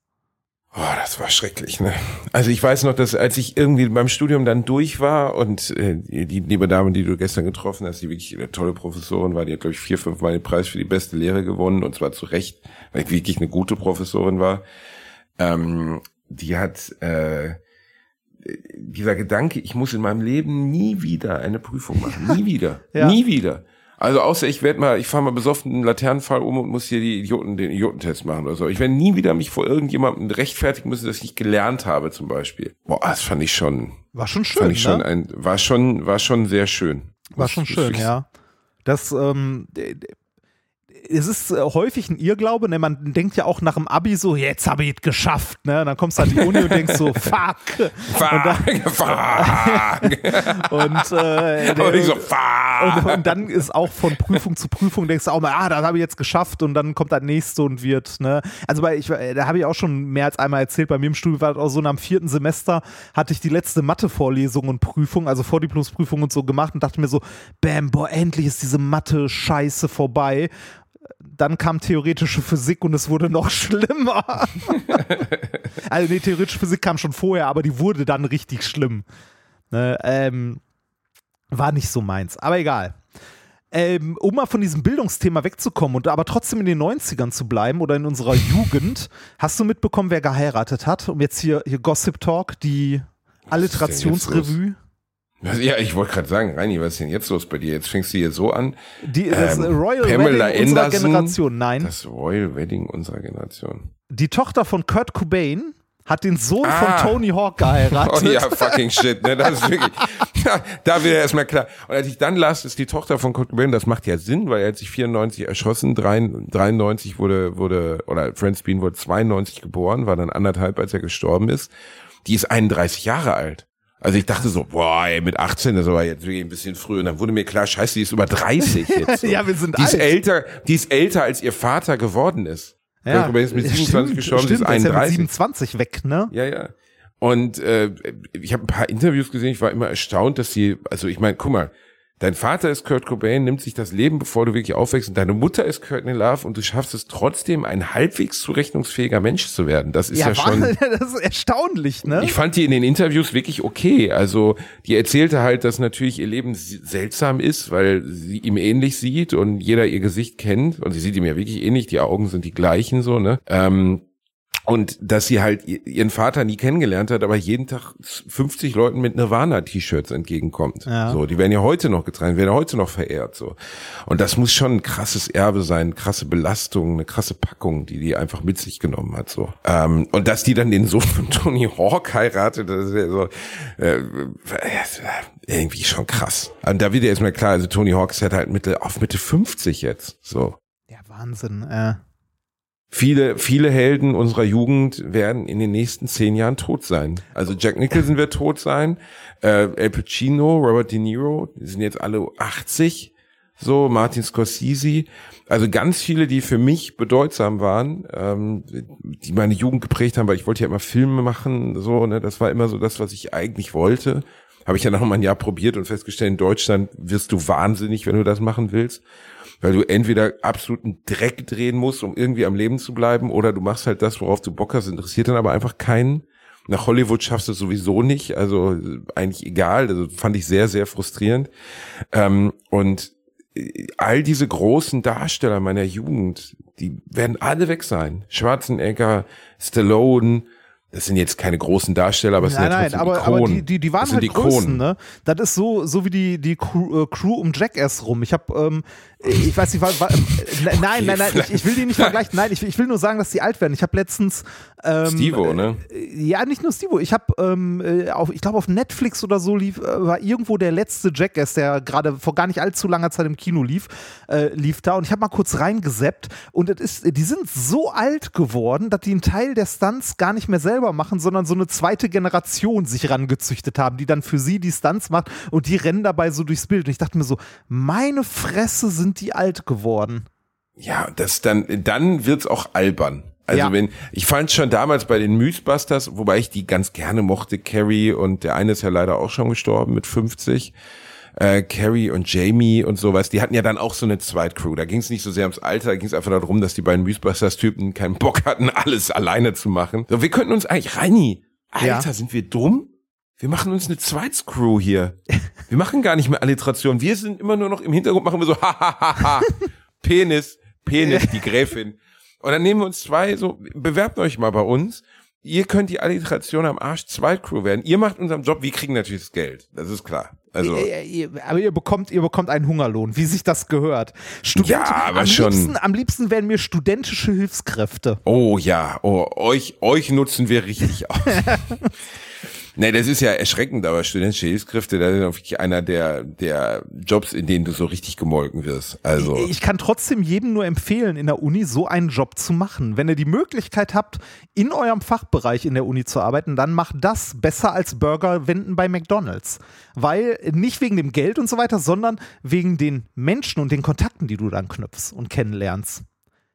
Oh, das war schrecklich, ne? Also ich weiß noch, dass als ich irgendwie beim Studium dann durch war und äh, die, liebe Dame, die du gestern getroffen hast, die wirklich eine tolle Professorin war, die hat, glaube ich, vier, fünf Mal den Preis für die beste Lehre gewonnen und zwar zu Recht, weil ich wirklich eine gute Professorin war. Ähm, die hat äh, dieser Gedanke, ich muss in meinem Leben nie wieder eine Prüfung machen. Nie [LAUGHS] wieder. Ja. Nie wieder. Also außer ich werde mal, ich fahre mal besoffen einen Laternenfall um und muss hier die Idioten, den Idiotentest machen oder so. Ich werde nie wieder mich vor irgendjemandem rechtfertigen müssen, dass ich nicht gelernt habe, zum Beispiel. Boah, das fand ich schon, War schon schön. fand ich schon ne? ein, war schon, war schon sehr schön. War Das schon schön, wirklich- ja. Das, ähm, es ist äh, häufig ein Irrglaube, ne? man denkt ja auch nach dem Abi so, jetzt habe ich es geschafft, ne? Dann kommst du an die Uni und denkst so, [LAUGHS] fuck. Fuck, [LAUGHS] fuck. Und, äh, [LAUGHS] ich so, und, fuck. und dann ist auch von Prüfung zu Prüfung denkst du auch mal, ah, das habe ich jetzt geschafft und dann kommt das nächste und wird, ne? Also bei, ich, da habe ich auch schon mehr als einmal erzählt, bei mir im Studium war das auch so, nach dem vierten Semester hatte ich die letzte Mathe-Vorlesung und Prüfung, also Vordiplomsprüfung und so gemacht und dachte mir so, bam, boah, endlich ist diese Mathe-Scheiße vorbei. Dann kam theoretische Physik und es wurde noch [LAUGHS] schlimmer. [LAUGHS] also nee, theoretische Physik kam schon vorher, aber die wurde dann richtig schlimm. Ne, ähm, war nicht so meins, aber egal. Ähm, um mal von diesem Bildungsthema wegzukommen und aber trotzdem in den 90ern zu bleiben oder in unserer Jugend, hast du mitbekommen, wer geheiratet hat? Um jetzt hier, hier Gossip Talk, die Alliterationsrevue. Ja, ich wollte gerade sagen, Reini, was ist denn jetzt los bei dir? Jetzt fängst du hier so an. Die, das Ähm, Royal Pamela Wedding unserer Anderson, Generation. Nein, Das Royal Wedding unserer Generation. die Tochter von Kurt Cobain hat den Sohn Ah. von Tony Hawk geheiratet. [LAUGHS] Oh ja, fucking shit, ne? Das ist wirklich. [LAUGHS] Ja, da wird erstmal klar. Und als ich dann las, ist die Tochter von Kurt Cobain, das macht ja Sinn, weil er hat sich 94 erschossen, 93 wurde, wurde, oder Franz Bean wurde 92 geboren, war dann anderthalb, als er gestorben ist. Die ist 31 Jahre alt. Also ich dachte so, boah, ey, mit 18, das war jetzt wirklich ein bisschen früh. Und dann wurde mir klar, scheiße, die ist über 30 jetzt. [LAUGHS] So. Ja, wir sind die ist alt. älter, die ist älter, als ihr Vater geworden ist. Kurt Cobain ist mit 27 stimmt, gestorben, stimmt, sie ist der ist ja mit 31. 27 weg, ne? Ja, ja. Und äh, ich habe ein paar Interviews gesehen, ich war immer erstaunt, dass sie, also ich meine, guck mal, dein Vater ist Kurt Cobain, nimmt sich das Leben, bevor du wirklich aufwächst, und deine Mutter ist Kurt Love und du schaffst es trotzdem, ein halbwegs zurechnungsfähiger Mensch zu werden. Das ist ja, schon. Wahnsinn, [LAUGHS] das ist erstaunlich, ne? Ich fand die in den Interviews wirklich okay. Also die erzählte halt, dass natürlich ihr Leben seltsam ist, weil sie ihm ähnlich sieht und jeder ihr Gesicht kennt und sie sieht ihm ja wirklich ähnlich. Die Augen sind die gleichen so ne. Ähm, und dass sie halt ihren Vater nie kennengelernt hat, aber jeden Tag 50 Leuten mit Nirvana-T-Shirts entgegenkommt. Ja. So, die werden ja heute noch getragen, werden ja heute noch verehrt. So, und das muss schon ein krasses Erbe sein, krasse Belastung, eine krasse Packung, die die einfach mit sich genommen hat. So, ähm, und dass die dann den Sohn von Tony Hawk heiratet, das ist ja so äh, irgendwie schon krass. Und da wird ja erstmal klar, also Tony Hawk ist halt Mitte auf Mitte 50 jetzt. So, Ja, Wahnsinn. Äh. Viele, viele Helden unserer Jugend werden in den nächsten zehn Jahren tot sein. Also Jack Nicholson wird tot sein, äh, El Pacino, Robert De Niro, die sind jetzt alle 80, so, Martin Scorsese. Also ganz viele, die für mich bedeutsam waren, ähm, die meine Jugend geprägt haben, weil ich wollte ja immer Filme machen, so, ne, das war immer so das, was ich eigentlich wollte. Habe ich ja noch mal ein Jahr probiert und festgestellt, in Deutschland wirst du wahnsinnig, wenn du das machen willst weil du entweder absoluten Dreck drehen musst, um irgendwie am Leben zu bleiben, oder du machst halt das, worauf du Bock hast, interessiert dann aber einfach keinen. Nach Hollywood schaffst du es sowieso nicht, also äh, eigentlich egal, also fand ich sehr, sehr frustrierend. Ähm, und äh, all diese großen Darsteller meiner Jugend, die werden alle weg sein. Schwarzenegger, Stallone, das sind jetzt keine großen Darsteller, aber es Nein, sind ja nein, aber, Ikonen. aber die, die, die waren halt Ikonen. Größen, ne? Das ist so, so wie die, die Crew, äh, Crew um Jackass rum. Ich habe, ähm, ich weiß nicht, war, war, [LAUGHS] äh, nein, nein, nein, ich, ich will die nicht vergleichen. Nein, ich, will- ich will nur sagen, dass die alt werden. Ich habe letztens ähm, Steve-O, ne? Ja, nicht nur Steve. Ich habe, ähm, äh, auf, ich glaube, auf Netflix oder so lief, äh, war irgendwo der letzte Jackass, der gerade vor gar nicht allzu langer Zeit im Kino lief, äh, lief da. Und ich habe mal kurz reingeseppt. Und es ist, die sind so alt geworden, dass die einen Teil der Stunts gar nicht mehr selber machen, sondern so eine zweite Generation sich rangezüchtet haben, die dann für sie die Stunts macht und die rennen dabei so durchs Bild. Und ich dachte mir so, meine Fresse sind die alt geworden. Ja, das dann, dann wird's auch albern. Also Ja. wenn, ich fand schon damals bei den Mythbusters, wobei ich die ganz gerne mochte, Carrie und der eine ist ja leider auch schon gestorben mit 50. Äh, Carrie und Jamie und sowas, die hatten ja dann auch so eine Zweitcrew. Da ging es nicht so sehr ums Alter, da ging es einfach darum, dass die beiden Mythbusters-Typen keinen Bock hatten, [LAUGHS] alles alleine zu machen. So, wir könnten uns eigentlich, Reini, Alter, Ja. sind wir dumm? Wir machen uns eine Zweitscrew hier. Wir machen gar nicht mehr Alliteration. Wir sind immer nur noch im Hintergrund, machen wir so, ha, ha, ha, ha. Penis, Penis, die Gräfin. Und dann nehmen wir uns zwei, so, bewerbt euch mal bei uns. Ihr könnt die Alliteration am Arsch Zweitcrew werden. Ihr macht unseren Job, wir kriegen natürlich das Geld. Das ist klar. Also Aber ihr bekommt, ihr bekommt einen Hungerlohn, wie sich das gehört. Student, Ja, aber am schon- Liebsten, am liebsten wären mir studentische Hilfskräfte. Oh ja, oh, euch, euch nutzen wir richtig aus. [LAUGHS] Nee, das ist ja erschreckend, aber studentische Hilfskräfte, das ist wirklich einer der, der Jobs, in denen du so richtig gemolken wirst. Also, Ich kann trotzdem jedem nur empfehlen, in der Uni so einen Job zu machen. Wenn ihr die Möglichkeit habt, in eurem Fachbereich in der Uni zu arbeiten, dann macht das besser als Burger wenden bei McDonalds. Weil nicht wegen dem Geld und so weiter, sondern wegen den Menschen und den Kontakten, die du dann knüpfst und kennenlernst.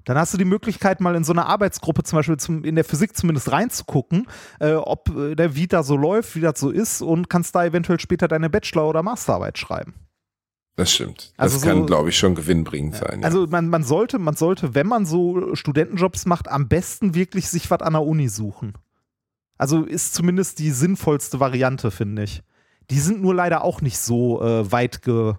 Dann hast du die Möglichkeit, mal in so eine Arbeitsgruppe zum Beispiel zum, in der Physik zumindest reinzugucken, äh, ob äh, der wie da so läuft, wie das so ist und kannst da eventuell später deine Bachelor- oder Masterarbeit schreiben. das stimmt. Also das so- kann, glaube ich, schon gewinnbringend sein. Ja. Also man, man sollte, man sollte, wenn man so Studentenjobs macht, am besten wirklich sich was an der Uni suchen. Also ist zumindest die sinnvollste Variante, finde ich. Die sind nur leider auch nicht so äh, weit ge.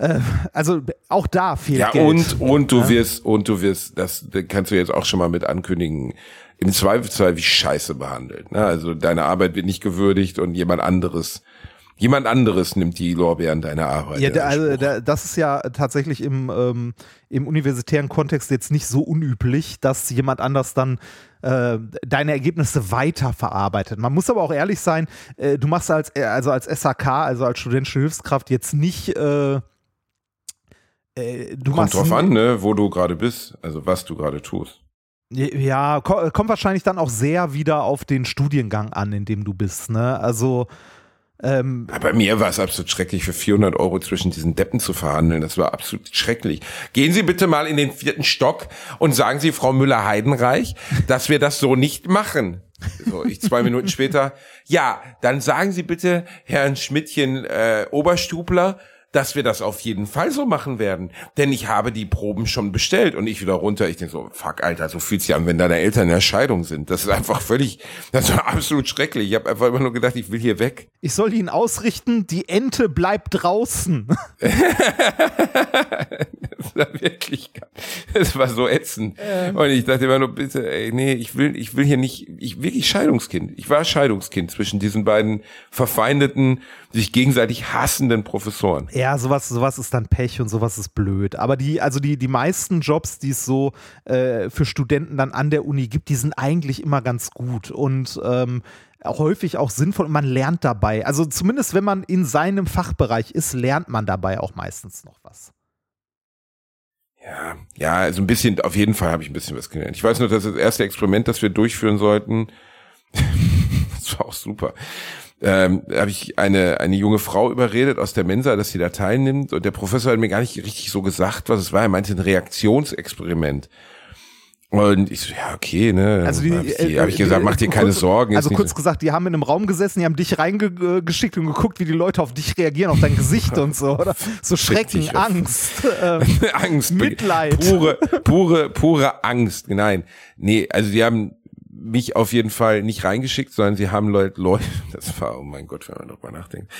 Äh, also auch da fehlt Ja, Geld. und, und du wirst, und du wirst, das kannst du jetzt auch schon mal mit ankündigen, im Zweifelsfall wie scheiße behandelt. Ne? Also deine Arbeit wird nicht gewürdigt und jemand anderes, jemand anderes nimmt die Lorbeeren deiner Arbeit. Ja, also, da, das ist ja tatsächlich im, ähm, im universitären Kontext jetzt nicht so unüblich, dass jemand anders dann äh, deine Ergebnisse weiterverarbeitet. Man muss aber auch ehrlich sein, äh, du machst als, äh, also als SAK, also als studentische Hilfskraft jetzt nicht äh, äh, du Kommt drauf an, ne, wo du gerade bist, also was du gerade tust. Ja, ko kommt wahrscheinlich dann auch sehr wieder auf den Studiengang an, in dem du bist. Ne? Also ähm, Bei mir war es absolut schrecklich, für 400 Euro zwischen diesen Deppen zu verhandeln. Das war absolut schrecklich. Gehen Sie bitte mal in den vierten Stock und sagen Sie Frau Müller-Heidenreich, dass wir das so nicht machen. So, ich zwei Minuten später. Ja, dann sagen Sie bitte Herrn Schmidtchen äh, Oberstubler, dass wir das auf jeden Fall so machen werden. Denn ich habe die Proben schon bestellt und ich wieder runter. Ich denke so, fuck, Alter, so fühlt sich an, wenn deine Eltern in der Scheidung sind. Das ist einfach völlig, das war absolut schrecklich. Ich habe einfach immer nur gedacht, ich will hier weg. ich soll ihn ausrichten, die Ente bleibt draußen. [LAUGHS] [LAUGHS] Das war wirklich, es war so ätzend. Und ich dachte immer nur, bitte, ey, nee, ich will, ich will hier nicht, ich wirklich Scheidungskind. Ich war Scheidungskind zwischen diesen beiden verfeindeten, sich gegenseitig hassenden Professoren. Ja, sowas, sowas ist dann Pech und sowas ist blöd. Aber die, also die, die meisten Jobs, die es so äh, für Studenten dann an der Uni gibt, die sind eigentlich immer ganz gut und ähm, häufig auch sinnvoll und man lernt dabei. Also zumindest wenn man in seinem Fachbereich ist, lernt man dabei auch meistens noch was. Ja, ja, also ein bisschen, auf jeden Fall habe ich ein bisschen was gelernt. Ich weiß nur, dass das erste Experiment, das wir durchführen sollten, [LAUGHS] das war auch super. Ähm, habe ich eine, eine junge Frau überredet aus der Mensa, dass sie da teilnimmt. Und der Professor hat mir gar nicht richtig so gesagt, was es war. Er meinte ein Reaktionsexperiment. Und ich so, ja, okay, ne. Also die, hab ich, äh, hab ich gesagt, die- mach dir keine kurz, Sorgen. Also kurz gesagt, die haben in einem Raum gesessen, die haben dich reingeschickt und geguckt, wie die Leute auf dich reagieren, auf dein Gesicht und so, oder? So Schrecken, Angst. so, [LAUGHS] Angst. Mitleid. Pure, pure, pure Angst. Nein. Nee, also die haben mich auf jeden Fall nicht reingeschickt, sondern sie haben Leute, Leute, [LAUGHS] das war, oh mein Gott, wenn man darüber nachdenkt.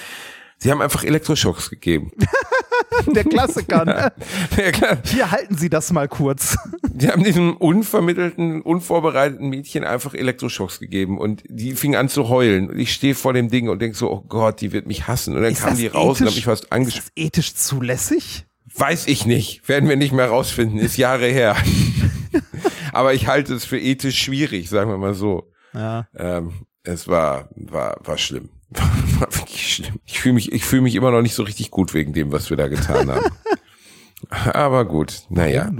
Sie haben einfach Elektroschocks gegeben. [LAUGHS] der Klassiker. Ne? [LAUGHS] ja, klar. Hier halten Sie das mal kurz. Die haben diesem unvermittelten, unvorbereiteten Mädchen einfach Elektroschocks gegeben und die fing an zu heulen. Und ich stehe vor dem Ding und denk so, oh Gott, die wird mich hassen. Und dann Ist kam die raus und ethisch- hab mich fast Ist angeschaut. das ethisch zulässig? Weiß ich nicht. Werden wir nicht mehr rausfinden. Ist Jahre her. Aber ich halte es für ethisch schwierig, sagen wir mal so. Ja. Ähm, es war, war, war schlimm. [LAUGHS] War wirklich schlimm. Ich fühle mich, ich fühle mich immer noch nicht so richtig gut wegen dem, was wir da getan haben. [LAUGHS] Aber gut, naja.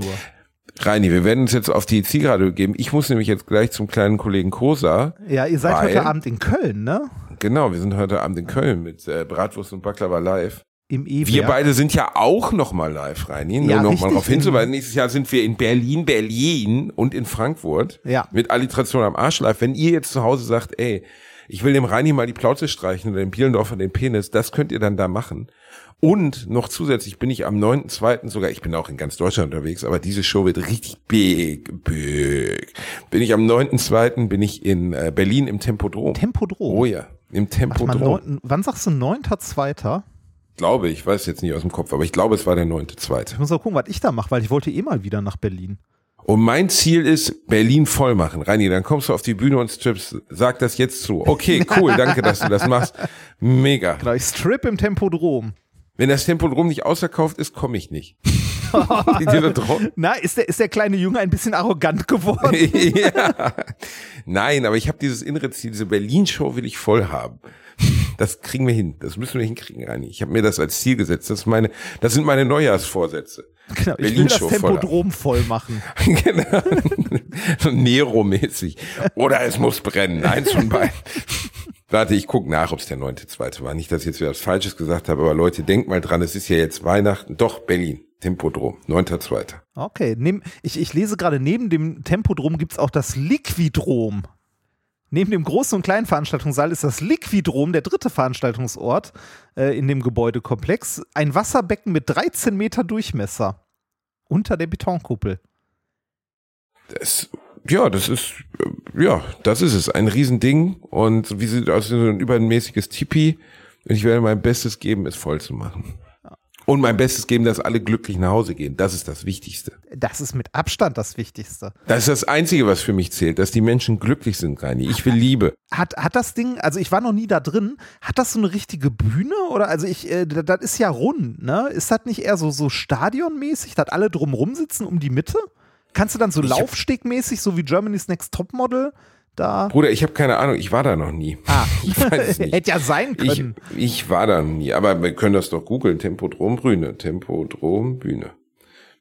Reini, wir werden uns jetzt auf die Zielgerade begeben. Ich muss nämlich jetzt gleich zum kleinen Kollegen Kosa. Ja, ihr seid Weil- heute Abend in Köln, ne? Genau, wir sind heute Abend in Köln mit äh, Bratwurst und Baklava live. Im E Wir beide sind ja auch noch mal live, Reini. Nur Ja, noch mal richtig. darauf hinzuweisen. Nächstes Jahr sind wir in Berlin, Berlin und in Frankfurt. Ja. Mit Alliteration am Arsch live. Wenn ihr jetzt zu Hause sagt, ey, ich will dem Reini mal die Plauze streichen oder dem Bielendorfer den Penis, das könnt ihr dann da machen. Und noch zusätzlich bin ich am 9.2. sogar, ich bin auch in ganz Deutschland unterwegs, aber diese Show wird richtig big, big. Bin ich am 9.2. bin ich in äh, Berlin im Tempodrom. Tempodrom. Oh ja, im Warte mal, Tempodrom. neun, wann sagst du 9.2.? Glaube ich, weiß jetzt nicht aus dem Kopf, aber ich glaube, es war der 9.2. Ich muss mal gucken, was ich da mache, weil ich wollte eh mal wieder nach Berlin. Und mein Ziel ist, Berlin voll machen. Reini, dann kommst du auf die Bühne und strippst. Sag das jetzt zu. Okay, [LAUGHS] cool, danke, dass du das machst. Mega. Genau, ich strip im Tempodrom. Wenn das Tempodrom nicht ausverkauft ist, komme ich nicht. [LAUGHS] Na, ist der, ist der kleine Junge ein bisschen arrogant geworden? [LAUGHS] ja. Nein, aber ich habe dieses innere Ziel, diese Berlin-Show will ich voll haben. Das kriegen wir hin. Das müssen wir hinkriegen, Reini. Ich habe mir das als Ziel gesetzt. Das ist meine, das sind meine Neujahrsvorsätze. Genau, ich will das haben. Tempodrom voll machen. [LAUGHS] genau. [LAUGHS] Nero-mäßig. Oder es muss brennen. Eins von beiden. [LAUGHS] Warte, ich guck nach, ob es der neunte, zweite war. Nicht, dass ich jetzt wieder was Falsches gesagt habe, aber Leute, denkt mal dran, es ist ja jetzt Weihnachten. Doch, Berlin. Tempodrom. Neunter, zweiter. Okay, nehm, ich, ich lese gerade, neben dem Tempodrom gibt es auch das Liquidrom. Neben dem großen und kleinen Veranstaltungssaal ist das Liquidrom der dritte Veranstaltungsort äh, in dem Gebäudekomplex. Ein Wasserbecken mit 13 Meter Durchmesser. Unter der Betonkuppel. Das, ja, das ist, äh, ja, das ist es. Ein Riesending. Und wie sieht aus, so ein übermäßiges Tipi. Und ich werde mein Bestes geben, es voll zu machen. Und mein Bestes geben, dass alle glücklich nach Hause gehen. Das ist das Wichtigste. Das ist mit Abstand das Wichtigste. Das ist das Einzige, was für mich zählt, dass die Menschen glücklich sind, Reini. Ich will Liebe. Hat, hat das Ding, also ich war noch nie da drin, hat das so eine richtige Bühne? Oder also ich, äh, das ist ja rund, ne? Ist das nicht eher so, so stadionmäßig, dass alle drumrum sitzen um die Mitte? Kannst du dann so Laufstegmäßig, so wie Germany's Next Topmodel, da. Bruder, ich habe keine Ahnung, ich war da noch nie. Ah, [LAUGHS] Ich weiß es [LAUGHS] nicht. hätte ja sein Ich, können. ich war da noch nie, aber wir können das doch googeln. Tempodrom Bühne. Tempodrom Bühne.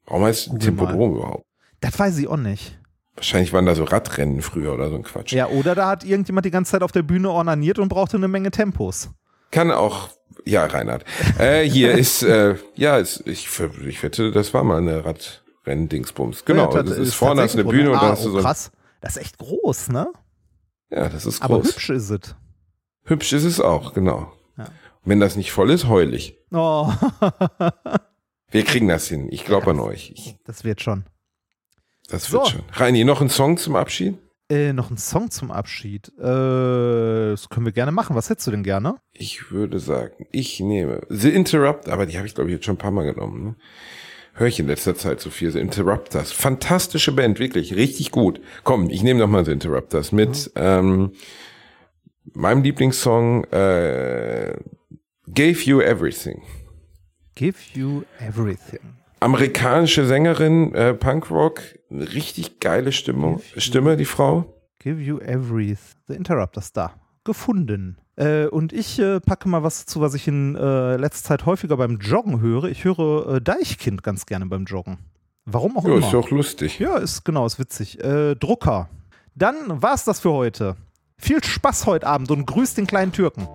Warum heißt Tempodrom überhaupt? Das weiß ich auch nicht. Wahrscheinlich waren da so Radrennen früher oder so ein Quatsch. Ja, oder da hat irgendjemand die ganze Zeit auf der Bühne ornaniert und brauchte eine Menge Tempos. Kann auch, ja, Reinhard. Äh, hier ist, äh, ja, ist, ich, ich wette, das war mal eine Radrennen-Dingsbums. Genau, Ja, das ist vorne du eine Bühne und ah, da hast du oh, so. krass. Das ist echt groß, ne? Ja, das ist Aber groß. hübsch ist es. Hübsch ist es auch, genau. Ja. Wenn das nicht voll ist, heul ich. Oh, [LAUGHS] Wir kriegen das hin. Ich glaube an euch. Ich, das wird schon. das wird So. schon. Reini, noch ein Song zum Abschied? Äh, noch ein Song zum Abschied. Äh, das können wir gerne machen. Was hättest du denn gerne? Ich würde sagen, ich nehme The Interrupt, aber die habe ich glaube ich jetzt schon ein paar Mal genommen. Ne? Höre ich in letzter Zeit so viel. The Interrupters. Fantastische Band, wirklich, richtig gut. Komm, ich nehme noch mal The Interrupters mit ähm, meinem Lieblingssong äh, Gave You Everything. Give you everything. Amerikanische Sängerin, äh, Punkrock, richtig geile Stimmung, Stimme, die Frau. Give you everything. The Interrupters da. Gefunden. Äh, und ich äh, packe mal was dazu, was ich in äh, letzter Zeit häufiger beim Joggen höre. Ich höre äh, Deichkind ganz gerne beim Joggen. Warum auch Ja, immer. ist doch lustig. Ja, ist genau, ist witzig. Äh, Drucker. Dann war's das für heute. Viel Spaß heute Abend und grüß den kleinen Türken.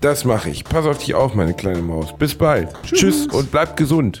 Das mache ich. Pass auf dich auf, meine kleine Maus. Bis bald. Tschüss und bleib gesund.